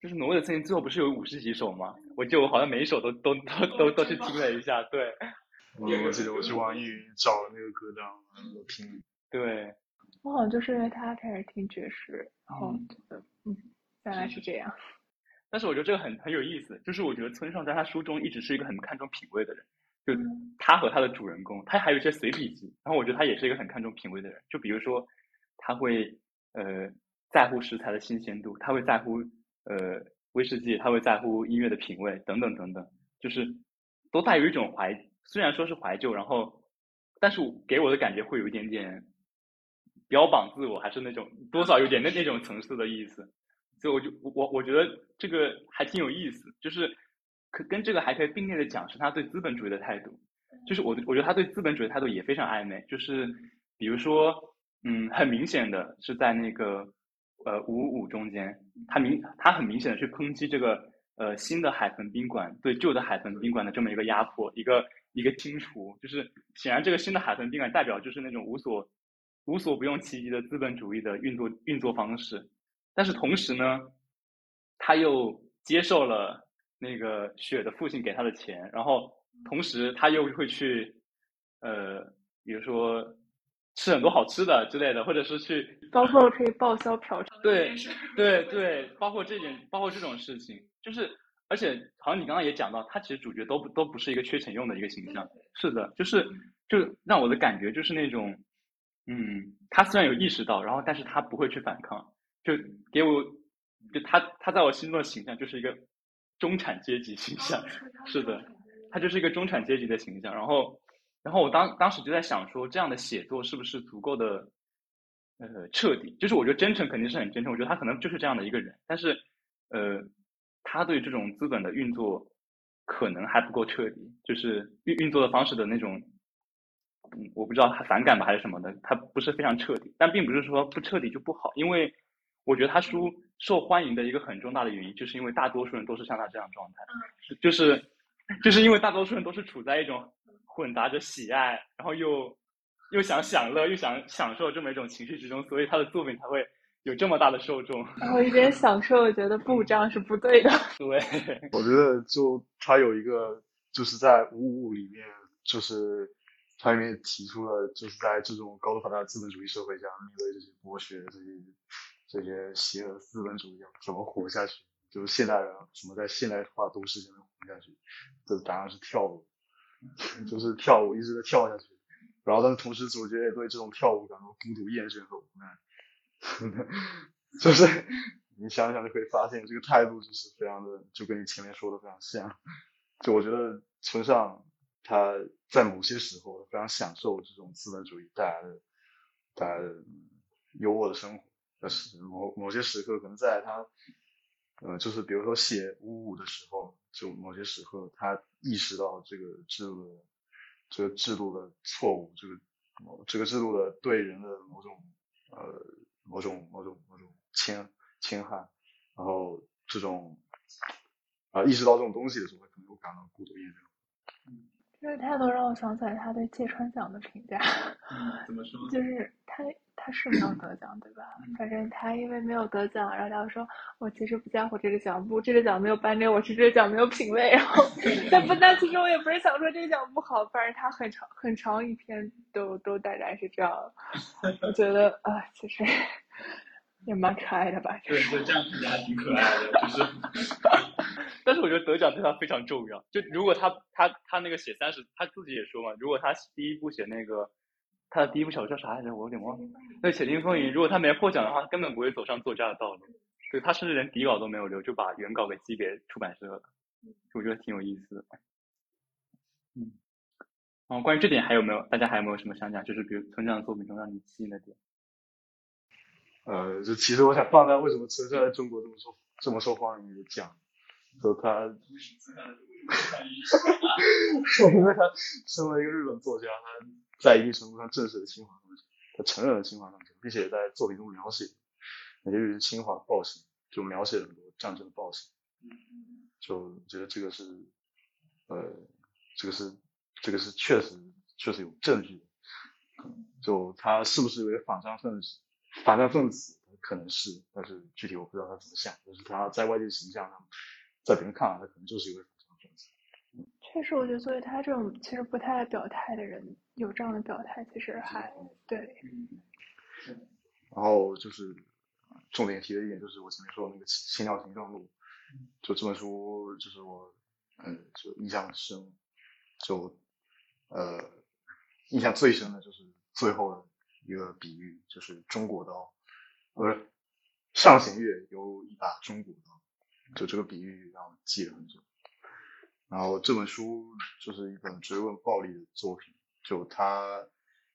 就是挪威的森林最后不是有五十几首吗？我记得我好像每一首都都都都都去听了一下，对。我我记得我去网易云找了那个歌单，我听。对。我好像就是因为他开始听爵士，然后觉得嗯，原来是这样。但是我觉得这个很很有意思，就是我觉得村上在他书中一直是一个很看重品味的人。就他和他的主人公，他还有一些随笔集，然后我觉得他也是一个很看重品味的人。就比如说，他会呃在乎食材的新鲜度，他会在乎呃威士忌，他会在乎音乐的品味等等等等，就是都带有一种怀，虽然说是怀旧，然后但是给我的感觉会有一点点标榜自我，还是那种多少有点那那种层次的意思。所以我就我我觉得这个还挺有意思，就是可跟这个还可以并列的讲，是他对资本主义的态度。就是我我觉得他对资本主义态度也非常暧昧，就是比如说，嗯，很明显的是在那个呃五五中间，他明他很明显的去抨击这个呃新的海豚宾馆对旧的海豚宾馆的这么一个压迫，一个一个清除，就是显然这个新的海豚宾馆代表就是那种无所无所不用其极的资本主义的运作运作方式，但是同时呢，他又接受了那个雪的父亲给他的钱，然后。同时，他又会去，呃，比如说吃很多好吃的之类的，或者是去，包括可以报销嫖娼。对，对对，包括这件，包括这种事情，就是，而且好像你刚刚也讲到，他其实主角都不都不是一个缺钱用的一个形象。是的，就是，就让我的感觉就是那种，嗯，他虽然有意识到，然后但是他不会去反抗，就给我，就他他在我心中的形象就是一个中产阶级形象。是的。他就是一个中产阶级的形象，然后，然后我当当时就在想说，这样的写作是不是足够的，呃，彻底？就是我觉得真诚肯定是很真诚，我觉得他可能就是这样的一个人，但是，呃，他对这种资本的运作可能还不够彻底，就是运运作的方式的那种，嗯，我不知道他反感吧还是什么的，他不是非常彻底，但并不是说不彻底就不好，因为我觉得他书受欢迎的一个很重大的原因，就是因为大多数人都是像他这样状态，就是。就是因为大多数人都是处在一种混杂着喜爱，然后又又想享乐，又想享受这么一种情绪之中，所以他的作品才会有这么大的受众。然后一边享受，觉得不这样是不对的。对，我觉得就他有一个，就是在五五五里面，就是他里面提出了，就是在这种高度发达的资本主义社会下，面对这些剥削、这些这些邪恶资本主义怎么活下去。就是现代人怎么在现代化都市中活下去？这答案是跳舞，就是跳舞一直在跳下去。然后，但是同时主角也对这种跳舞感到孤独、厌倦和无奈。就是你想想就可以发现，这个态度就是非常的，就跟你前面说的非常像。就我觉得村上他在某些时候非常享受这种资本主义带来的带来的优渥的生活，但是某某些时刻可能在他。呃，就是比如说写五五的时候，就某些时刻他意识到这个制度的这个制度的错误，这个这个制度的对人的某种呃某种某种某种侵侵害，然后这种啊意识到这种东西的时候，可能会感到孤独厌倦。这个态度让我想起来他对芥川奖的评价，怎么说？就是他。他是没有得奖，对吧？反正他因为没有得奖，然后他说：“我其实不在乎这个奖，不，这个奖没有颁给我，是这个奖没有品位。”然后，但不，但其实我也不是想说这个奖不好，反正他很长很长一篇都都大概是这样。我觉得啊，其实也蛮可爱的吧？对对，这样评价还挺可爱的，就是。但是我觉得得奖对他非常重要。就如果他他他那个写三十，他自己也说嘛，如果他第一部写那个。他的第一部小说叫啥来着？我有点忘了。那《且听风云》，如果他没获奖的话，根本不会走上作家的道路。对他甚至连底稿都没有留，就把原稿给寄给出版社了。我觉得挺有意思的。嗯。哦，关于这点还有没有？大家还有没有什么想讲？就是比如村上的作品中让你吸引的点。呃，就其实我想放在为什么村上在中国这么受这么受欢迎的讲，就他，因为他身为一个日本作家，他。在一定程度上证实了清华东西，他承认了清华东西，并且在作品中描写，也就是侵华暴行，就描写了很多战争的暴行，就觉得这个是，呃，这个是，这个是确实确实有证据的，就他是不是一位反战分子，反战分子可能是，但是具体我不知道他怎么想，就是他在外界形象上，在别人看来他可能就是一位反战分子。确实，我觉得作为他这种其实不太爱表态的人，有这样的表态，其实还对。然后就是重点提的一点，就是我前面说的那个《心跳行动录》，就这本书，就是我嗯，就印象很深，就呃，印象最深的就是最后的一个比喻，就是中国刀，不是上弦月有一把中国刀，就这个比喻让我记了很久。然后这本书就是一本追问暴力的作品，就它，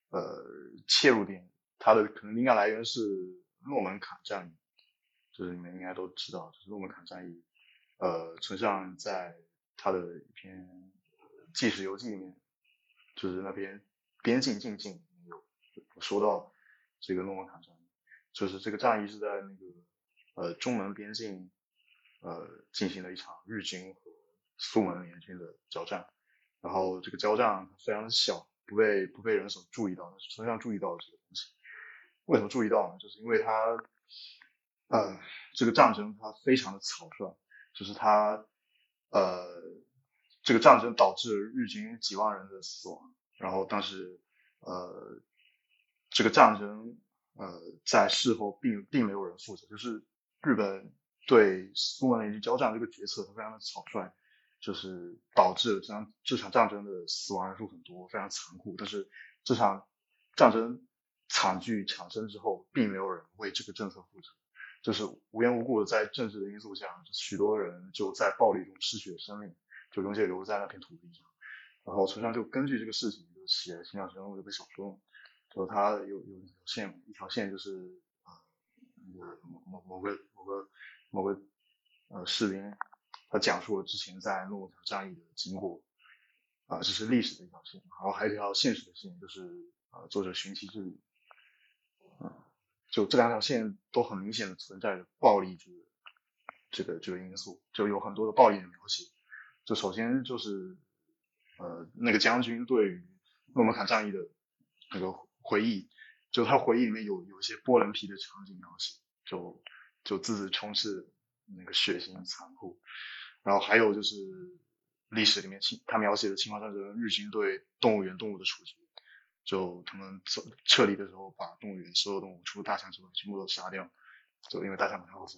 呃，切入点它的可能灵感来源是诺门坎战役，就是你们应该都知道，就是诺门坎战役。呃，村上在他的一篇纪实游记里面，就是那边边境静静有说到这个诺门坎战役，就是这个战役是在那个呃中门边境呃进行了一场日军和苏门联军的交战，然后这个交战非常小，不被不被人所注意到，但是村上注意到了这个东西。为什么注意到呢？就是因为他呃这个战争它非常的草率。就是他，呃，这个战争导致日军几万人的死亡，然后当时，呃，这个战争，呃，在事后并并没有人负责，就是日本对苏联联军交战这个决策，它非常的草率，就是导致这场这场战争的死亡人数很多，非常残酷。但是这场战争惨剧产生之后，并没有人为这个政策负责。就是无缘无故的在政治的因素下，许多人就在暴力中失去了生命，就永久留在那片土地上。然后村上就根据这个事情就写了《新鸟神这个小说，就他有有一条线，一条线就是啊，那个某某某个某个某个呃士兵，他讲述了之前在诺门战役的经过，啊，这是历史的一条线。然后还有一条现实的线，就是啊，作者寻奇之旅。就这两条线都很明显的存在着暴力这个这个这个因素，就有很多的暴力的描写。就首先就是呃那个将军对于诺门坎战役的那个回忆，就他回忆里面有有一些剥人皮的场景描写，就就字字充斥那个血腥残酷。然后还有就是历史里面清他描写的侵华战争日军对动物园动物的处决。就他们撤撤离的时候，把动物园所有动物，除了大象之外，全部都杀掉。就因为大象不太好杀。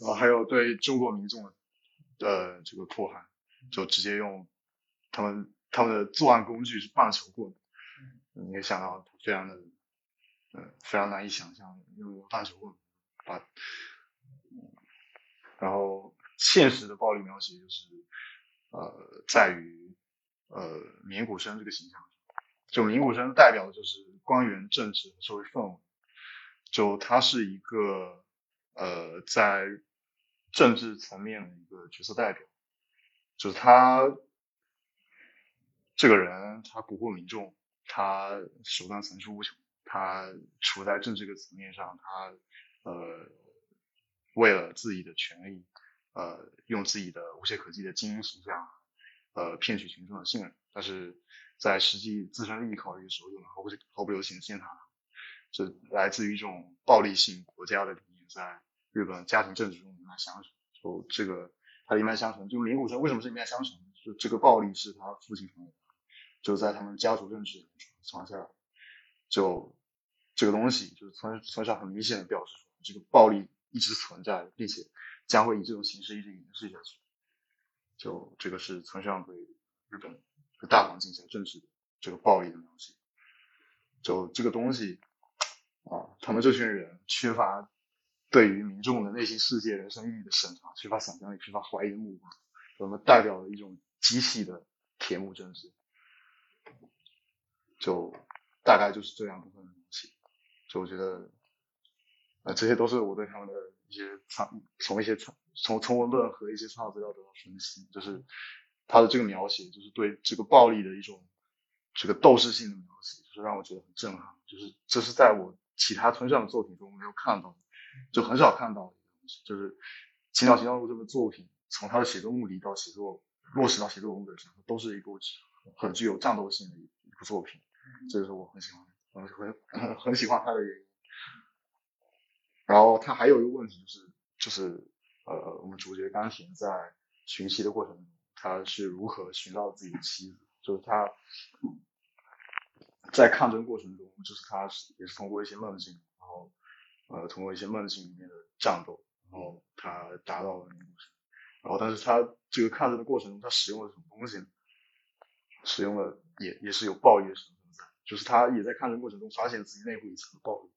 然后还有对中国民众的这个迫害，就直接用他们他们的作案工具是棒球棍。你也想到非常的，嗯，非常难以想象用棒球棍把。然后现实的暴力描写就是，呃，在于呃绵谷生这个形象。就名古生代表的就是官员政治和社会氛围，就他是一个呃在政治层面的一个角色代表，就是他这个人他蛊惑民众，他手段层出不穷，他处在政治这个层面上，他呃为了自己的权益，呃用自己的无懈可击的精英形象，呃骗取群众的信任，但是。在实际自身利益考虑的时候，又能毫不毫不留情的践踏，这来自于一种暴力性国家的理念，在日本家庭政治中一脉相承。就这个，他一脉相承。就名古屋为什么是一脉相承？就这个暴力是他父亲传，就在他们家族政治传下来。就这个东西，就是从从小很明显的表示出这个暴力一直存在，并且将会以这种形式一直延续下去。就这个是村上对日本。大环境下政治这个暴力的描写，就这个东西啊，他们这群人缺乏对于民众的内心世界、人生意义的审查，缺乏想象力，缺乏怀疑的目光，我们代表了一种机器的铁幕政治，就大概就是这样部分的东西。就我觉得，呃，这些都是我对他们的一些参从一些参从从文本和一些参考资料得到分析，就是。他的这个描写，就是对这个暴力的一种这个斗士性的描写，就是让我觉得很震撼。就是这是在我其他村上的作品中没有看到，就很少看到的东西。就是《青鸟行道路》这个作品，从他的写作目的到写作落实到写作文本上，都是一部很具有战斗性的一一部作品。这就是我很喜欢，很很 很喜欢他的原因。然后他还有一个问题就是，就是呃，我们主角钢琴在寻妻的过程中。他是如何寻到自己的妻子？就是他在抗争过程中，就是他也是通过一些梦境，然后呃通过一些梦境里面的战斗，然后他达到了那个然后但是他这个抗争的过程中，他使用了什么东西呢？使用了也也是有暴力的成分，就是他也在抗争过程中发现自己内部一层的暴力，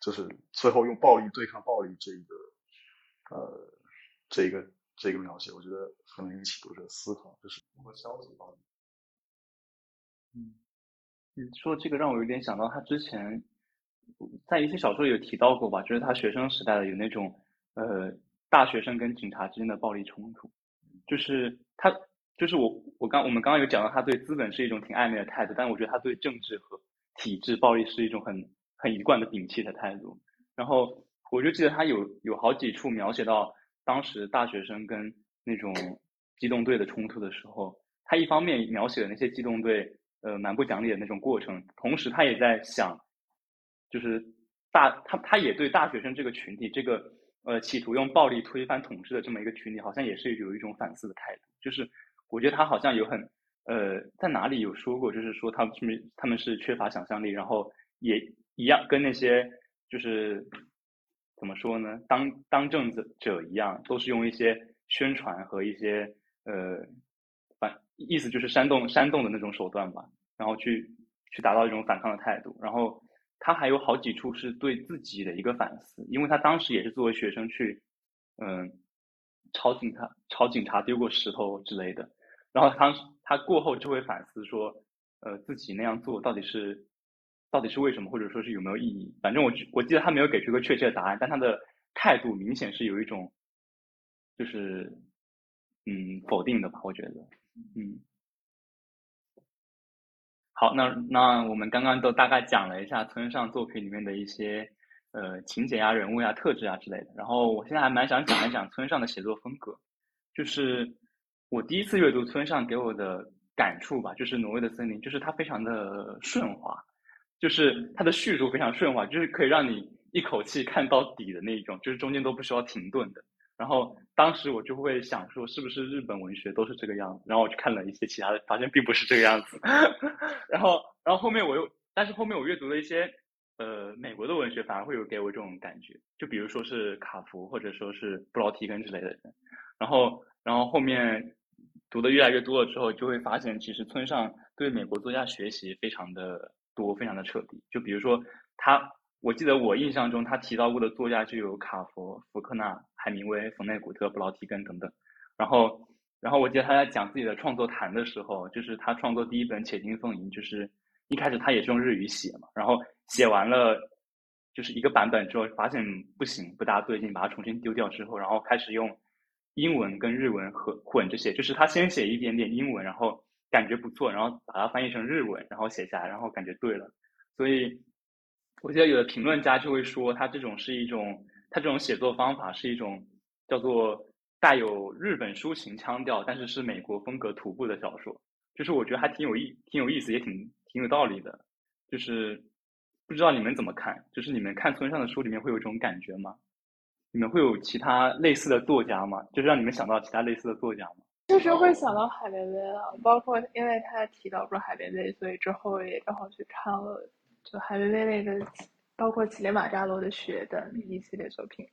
就是最后用暴力对抗暴力这一个呃这一个。这个描写，我觉得很能引起读者思考，就是如何消极暴力。嗯，你说这个让我有点想到他之前在一些小说有提到过吧，就是他学生时代的有那种呃大学生跟警察之间的暴力冲突，就是他就是我我刚我们刚刚有讲到他对资本是一种挺暧昧的态度，但我觉得他对政治和体制暴力是一种很很一贯的摒弃的态度。然后我就记得他有有好几处描写到当时大学生跟那种机动队的冲突的时候，他一方面描写了那些机动队呃蛮不讲理的那种过程，同时他也在想，就是大他他也对大学生这个群体这个呃企图用暴力推翻统治的这么一个群体，好像也是有一种反思的态度。就是我觉得他好像有很呃在哪里有说过，就是说他们是他们是缺乏想象力，然后也一样跟那些就是怎么说呢，当当政者者一样，都是用一些宣传和一些呃反意思就是煽动煽动的那种手段吧，然后去去达到一种反抗的态度。然后他还有好几处是对自己的一个反思，因为他当时也是作为学生去嗯朝警察朝警察丢过石头之类的，然后他他过后就会反思说，呃自己那样做到底是到底是为什么，或者说是有没有意义？反正我我记得他没有给出一个确切的答案，但他的态度明显是有一种就是嗯否定的吧，我觉得嗯。好，那那我们刚刚都大概讲了一下村上作品里面的一些呃情节呀、人物呀、特质啊之类的。然后我现在还蛮想讲一讲村上的写作风格，就是我第一次阅读村上给我的感触吧，就是《挪威的森林》，就是它非常的顺滑，就是它的叙述非常顺滑，就是可以让你一口气看到底的那种，就是中间都不需要停顿的。然后当时我就会想说，是不是日本文学都是这个样子？然后我去看了一些其他的，发现并不是这个样子。然后，然后后面我又，但是后面我阅读了一些呃美国的文学，反而会有给我这种感觉。就比如说是卡福，或者说是布劳提根之类的人。然后，然后后面读的越来越多了之后，就会发现其实村上对美国作家学习非常的多，非常的彻底。就比如说他。我记得我印象中他提到过的作家就有卡佛、福克纳、海明威、冯内古特、布劳提根等等。然后，然后我记得他在讲自己的创作谈的时候，就是他创作第一本《且听风吟》，就是一开始他也是用日语写嘛，然后写完了就是一个版本之后，发现不行，不大对劲，把它重新丢掉之后，然后开始用英文跟日文合混着写，就是他先写一点点英文，然后感觉不错，然后把它翻译成日文，然后写下来，然后感觉对了，所以。我记得有的评论家就会说，他这种是一种，他这种写作方法是一种叫做带有日本抒情腔调，但是是美国风格徒步的小说。就是我觉得还挺有意，挺有意思，也挺挺有道理的。就是不知道你们怎么看？就是你们看村上的书里面会有这种感觉吗？你们会有其他类似的作家吗？就是让你们想到其他类似的作家吗？就是会想到海明威了，包括因为他提到过海明威，所以之后也正好去看了。就海明威那个，包括乞力马扎罗的雪等一系列作品，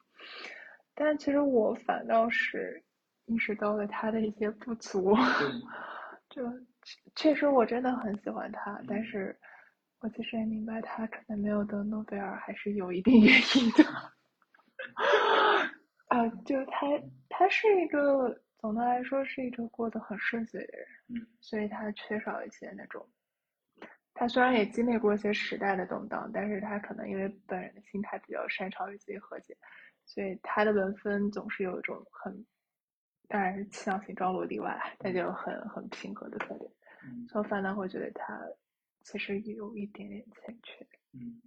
但其实我反倒是意识到了他的一些不足。就确实我真的很喜欢他，但是我其实也明白他可能没有得诺贝尔还是有一定原因的。啊，就他他是一个总的来说是一个过得很顺遂的人，所以他缺少一些那种。他虽然也经历过一些时代的动荡，但是他可能因为本人的心态比较擅长与自己和解，所以他的文风总是有一种很，当然是气象型朝露例外，但就很很平和的特点。所以范丹会觉得他其实有一点点欠缺。嗯，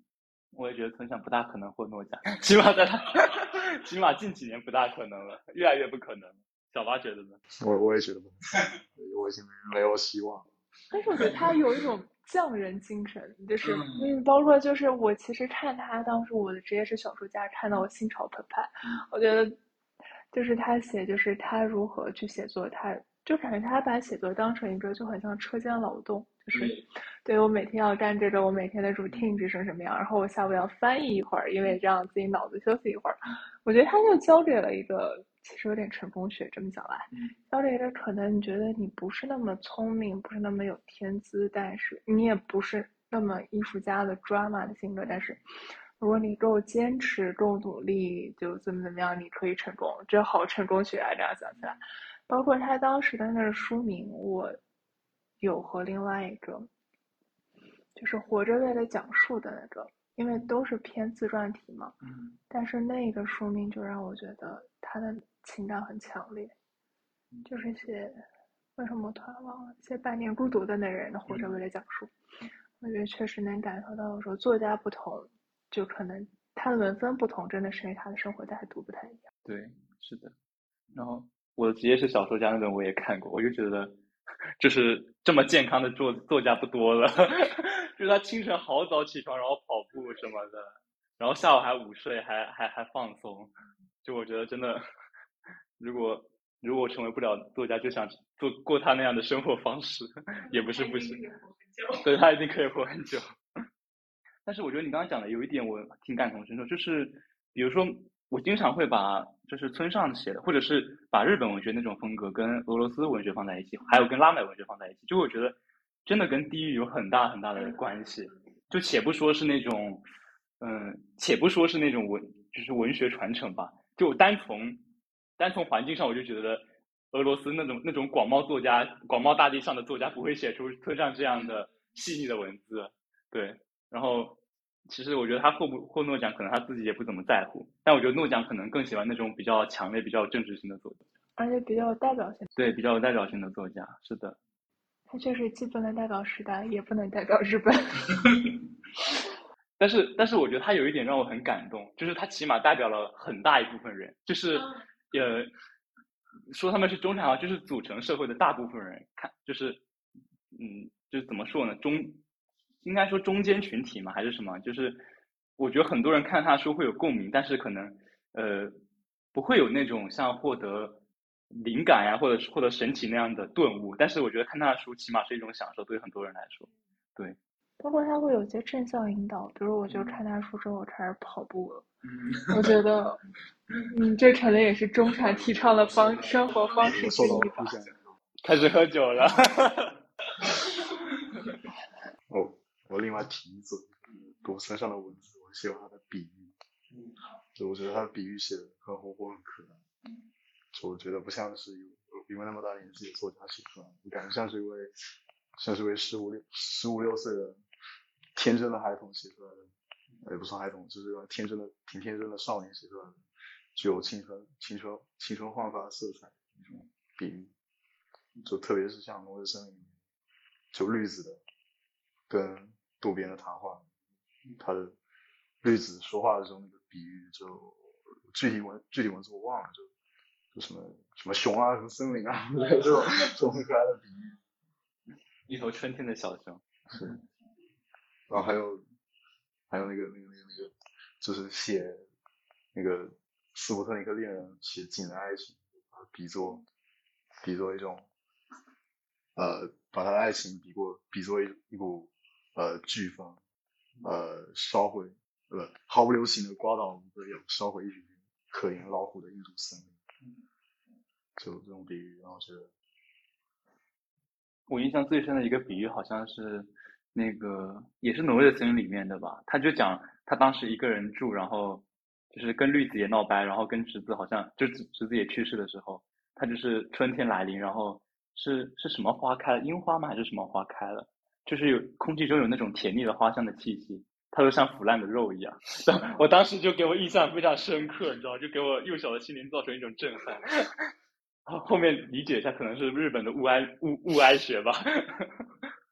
我也觉得村上不大可能获诺奖，起码在他，起码近几年不大可能了，越来越不可能。小八觉得呢？我我也觉得不，我已经没有希望。但是我觉得他有一种。匠人精神就是，嗯，包括就是我其实看他当时我的职业是小说家，看到我心潮澎湃。我觉得，就是他写，就是他如何去写作，他就感觉他把写作当成一个就很像车间劳动，就是，对我每天要干这个，我每天的 routine 是什么样，然后我下午要翻译一会儿，因为这样自己脑子休息一会儿。我觉得他就交给了一个。其实有点成功学，这么讲来，教了一个可能你觉得你不是那么聪明，不是那么有天资，但是你也不是那么艺术家的 drama 的性格，但是如果你够坚持、够努力，就怎么怎么样，你可以成功。这好成功学啊！这样想起来，包括他当时的那个书名，我有和另外一个，就是活着为了讲述的那个因为都是偏自传体嘛。嗯但是那个书名就让我觉得他的情感很强烈，就是写为什么我突然忘了，写百年孤独的那人活着为了讲述，我觉得确实能感受到说作家不同，就可能他的文风不同，真的是因为他的生活态度不太一样。对，是的。然后我的职业是小说家那本我也看过，我就觉得，就是这么健康的作作家不多了。就是他清晨好早起床，然后跑步什么的，然后下午还午睡，还还还放松。就我觉得真的，如果如果我成为不了作家，就想做过他那样的生活方式，也不是不行。对他一定可以活很久。但是我觉得你刚刚讲的有一点我挺感同身受，就是比如说我经常会把就是村上写的，或者是把日本文学那种风格跟俄罗斯文学放在一起，还有跟拉美文学放在一起，就我觉得真的跟地域有很大很大的关系。就且不说是那种，嗯，且不说是那种文就是文学传承吧，就单从单从环境上，我就觉得俄罗斯那种那种广袤作家、广袤大地上的作家不会写出村上这样的细腻的文字，对。然后，其实我觉得他获不获诺奖，可能他自己也不怎么在乎。但我觉得诺奖可能更喜欢那种比较强烈、比较有政治性的作家，而且比较有代表性。对，比较有代表性的作家。是的，他确实既不能代表时代，也不能代表日本。但是，但是我觉得他有一点让我很感动，就是他起码代表了很大一部分人，就是呃，说他们是中产啊，就是组成社会的大部分人，看就是嗯，就是怎么说呢，中。应该说中间群体嘛，还是什么？就是我觉得很多人看他书会有共鸣，但是可能呃不会有那种像获得灵感呀，或者是获得神奇那样的顿悟。但是我觉得看他的书起码是一种享受，对很多人来说，对。包括他会有一些正向引导，比如我就看他书之后，我开始跑步了。嗯，我觉得，嗯，这可能也是中产提倡的方生活方式之一吧。开始喝酒了。哦。我另外提一嘴，读村上的文字，我喜欢他的比喻，就我觉得他的比喻写的很活泼很可爱，就我觉得不像是有一位那么大年纪的作家写出来，我感觉像是一位像是一位十五六十五六岁的天真的孩童写出来的，也不算孩童，就是天真的挺天真的少年写出来的，具有青春青春青春焕发色彩的一种比喻，就特别是像挪威森林，就绿子的跟渡边的谈话，他的绿子说话的时候那个比喻，就具体文具体文字我忘了，就就什么什么熊啊，什么森林啊，这种这种很可爱的比喻。一头春天的小熊。是。然后还有还有那个那个那个那个，就是写那个斯普特尼克恋人写景的爱情，比作比作一种呃，把他的爱情比过比作一一股。呃，飓风，呃，烧毁，呃，毫不留情的刮倒一个有烧毁一群可怜老虎的印度森林，就这种比喻，然后觉得，我印象最深的一个比喻好像是那个也是挪威的森林里面的吧，他就讲他当时一个人住，然后就是跟绿子也闹掰，然后跟侄子好像就侄侄子也去世的时候，他就是春天来临，然后是是什么花开了，樱花吗还是什么花开了？就是有空气中有那种甜腻的花香的气息，它都像腐烂的肉一样。我当时就给我印象非常深刻，你知道，就给我幼小的心灵造成一种震撼。后后面理解一下，可能是日本的物哀物物哀学吧。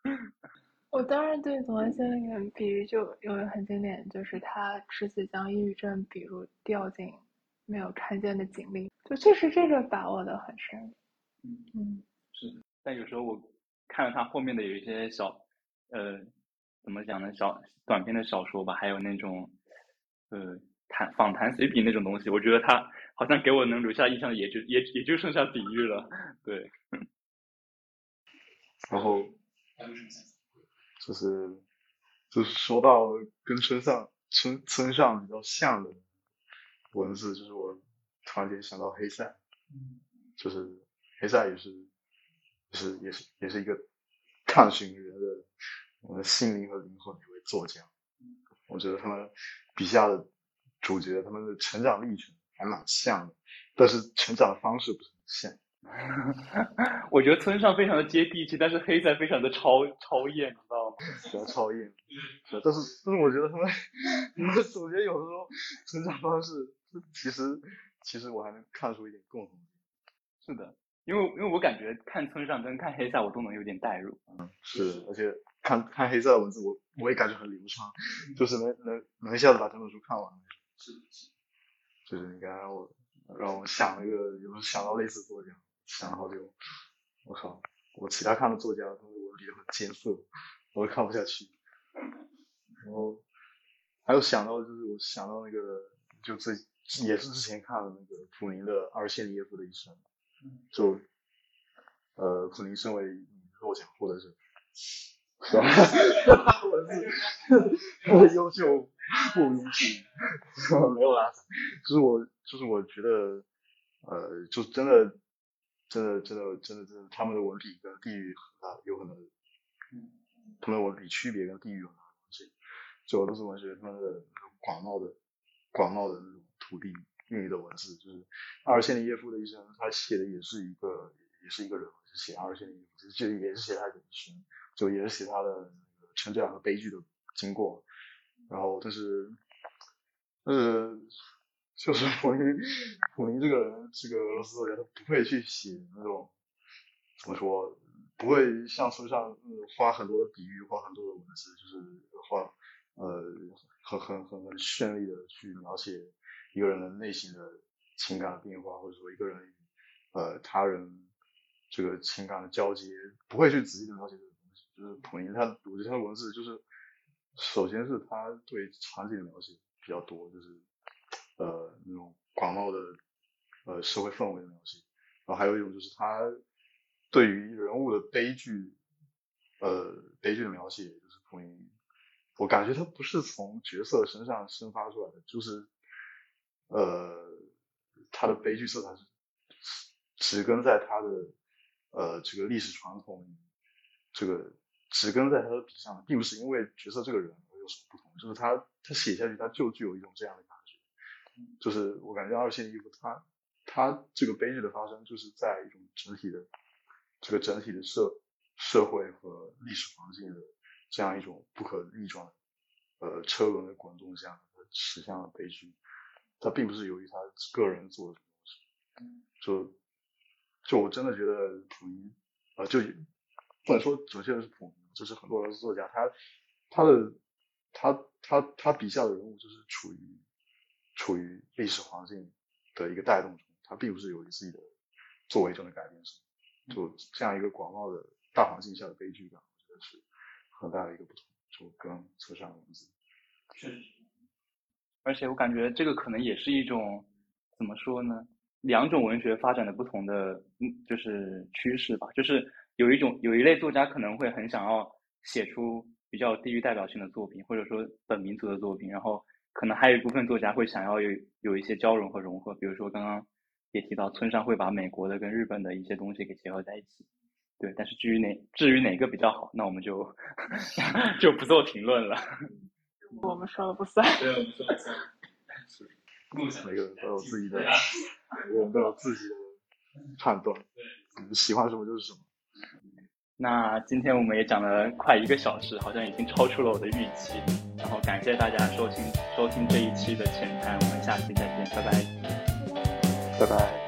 我当然对左岸先生比喻就有很经典，就是他侄子将抑郁症比如掉进没有看见的井里，就确实这个把握的很深。嗯嗯，是，但有时候我。看了他后面的有一些小，呃，怎么讲呢？小短篇的小说吧，还有那种，呃，谈访谈随笔那种东西，我觉得他好像给我能留下印象，也就也也就剩下比喻了，对。然后，就是，就是说到跟村上村村上比较像的文字，就是我突然间想到黑塞，就是黑塞也是。是，也是，也是一个探寻人的我的心灵和灵魂的一位作家。我觉得他们笔下的主角，他们的成长历程还蛮像的，但是成长的方式不是很像。我觉得村上非常的接地气，但是黑塞非常的超超艳，你知道吗？比较超艳，是，但是但是我觉得他们，我觉得有的时候成长方式，其实其实我还能看出一点共同点。是的，因为因为我感觉看村上跟看黑塞我都能有点代入。嗯，是，而且看看黑塞的文字，我我也感觉很流畅，就是能能能一下子把这本书看完。是是。就是你刚刚我让我想了一个，有想到类似作家，想了好久。我靠，我其他看的作家，他们文笔都很艰涩，我都看不下去。然后还有想到就是我想到那个，就最也是之前看的那个普林的《阿尔谢尼耶夫的一生》，就呃可能身为弱者，或者，是吧？文字 优秀。不允许，没有啦，就是我，就是我觉得，呃，就真的，真的，真的，真的，真的，他们的文笔跟地域很大，有很多，他们的文笔区别跟地域很大的东西。就俄罗斯文学，他们的广袤的、广袤的那种土地孕育的文字，就是阿尔谢尼耶夫的一生，他写的也是一个，也是一个人，写阿尔谢尼耶夫，就也是写他的一生，就也是写他的成长和悲剧的经过。然后，但是，呃，就是普林，普林这个人，这个俄罗斯作家，他不会去写那种怎么说，不会像村上花很多的比喻，花很多的文字，就是花呃很很很很绚丽的去描写一个人的内心的情感的变化，或者说一个人呃他人这个情感的交接，不会去仔细的描写这个东西。就是统一他，我觉得他的文字就是。首先是他对场景的描写比较多，就是呃那种广袤的呃社会氛围的描写，然后还有一种就是他对于人物的悲剧呃悲剧的描写，就是普林，我感觉他不是从角色身上生发出来的，就是呃他的悲剧色彩是植根在他的呃这个历史传统这个。植根在他的笔上，并不是因为角色这个人而有什么不同，就是他他写下去，他就具有一种这样的感觉。就是我感觉二线衣服，他他这个悲剧的发生，就是在一种整体的这个整体的社社会和历史环境的这样一种不可逆转的呃车轮的滚动下，驶向了悲剧。他并不是由于他个人做的什么东西，就就我真的觉得溥仪啊，就不能说准确的是溥仪。就是很多作家，他他的他他他笔下的人物，就是处于处于历史环境的一个带动中，他并不是由于自己的作为就能改变什么，就这样一个广袤的大环境下的悲剧感，我觉得是很大的一个不同，就跟车上的文字。确实，而且我感觉这个可能也是一种怎么说呢？两种文学发展的不同的，嗯，就是趋势吧，就是。有一种有一类作家可能会很想要写出比较地域代表性的作品，或者说本民族的作品，然后可能还有一部分作家会想要有有一些交融和融合，比如说刚刚也提到村上会把美国的跟日本的一些东西给结合在一起，对。但是至于哪至于哪个比较好，那我们就 就不做评论了。我们说了不算。对，我们说了不算。每个人都有自己的，每个人都有自己的判断，你喜欢什么就是什么。那今天我们也讲了快一个小时，好像已经超出了我的预期。然后感谢大家收听收听这一期的浅谈，我们下期再见，拜拜，拜拜。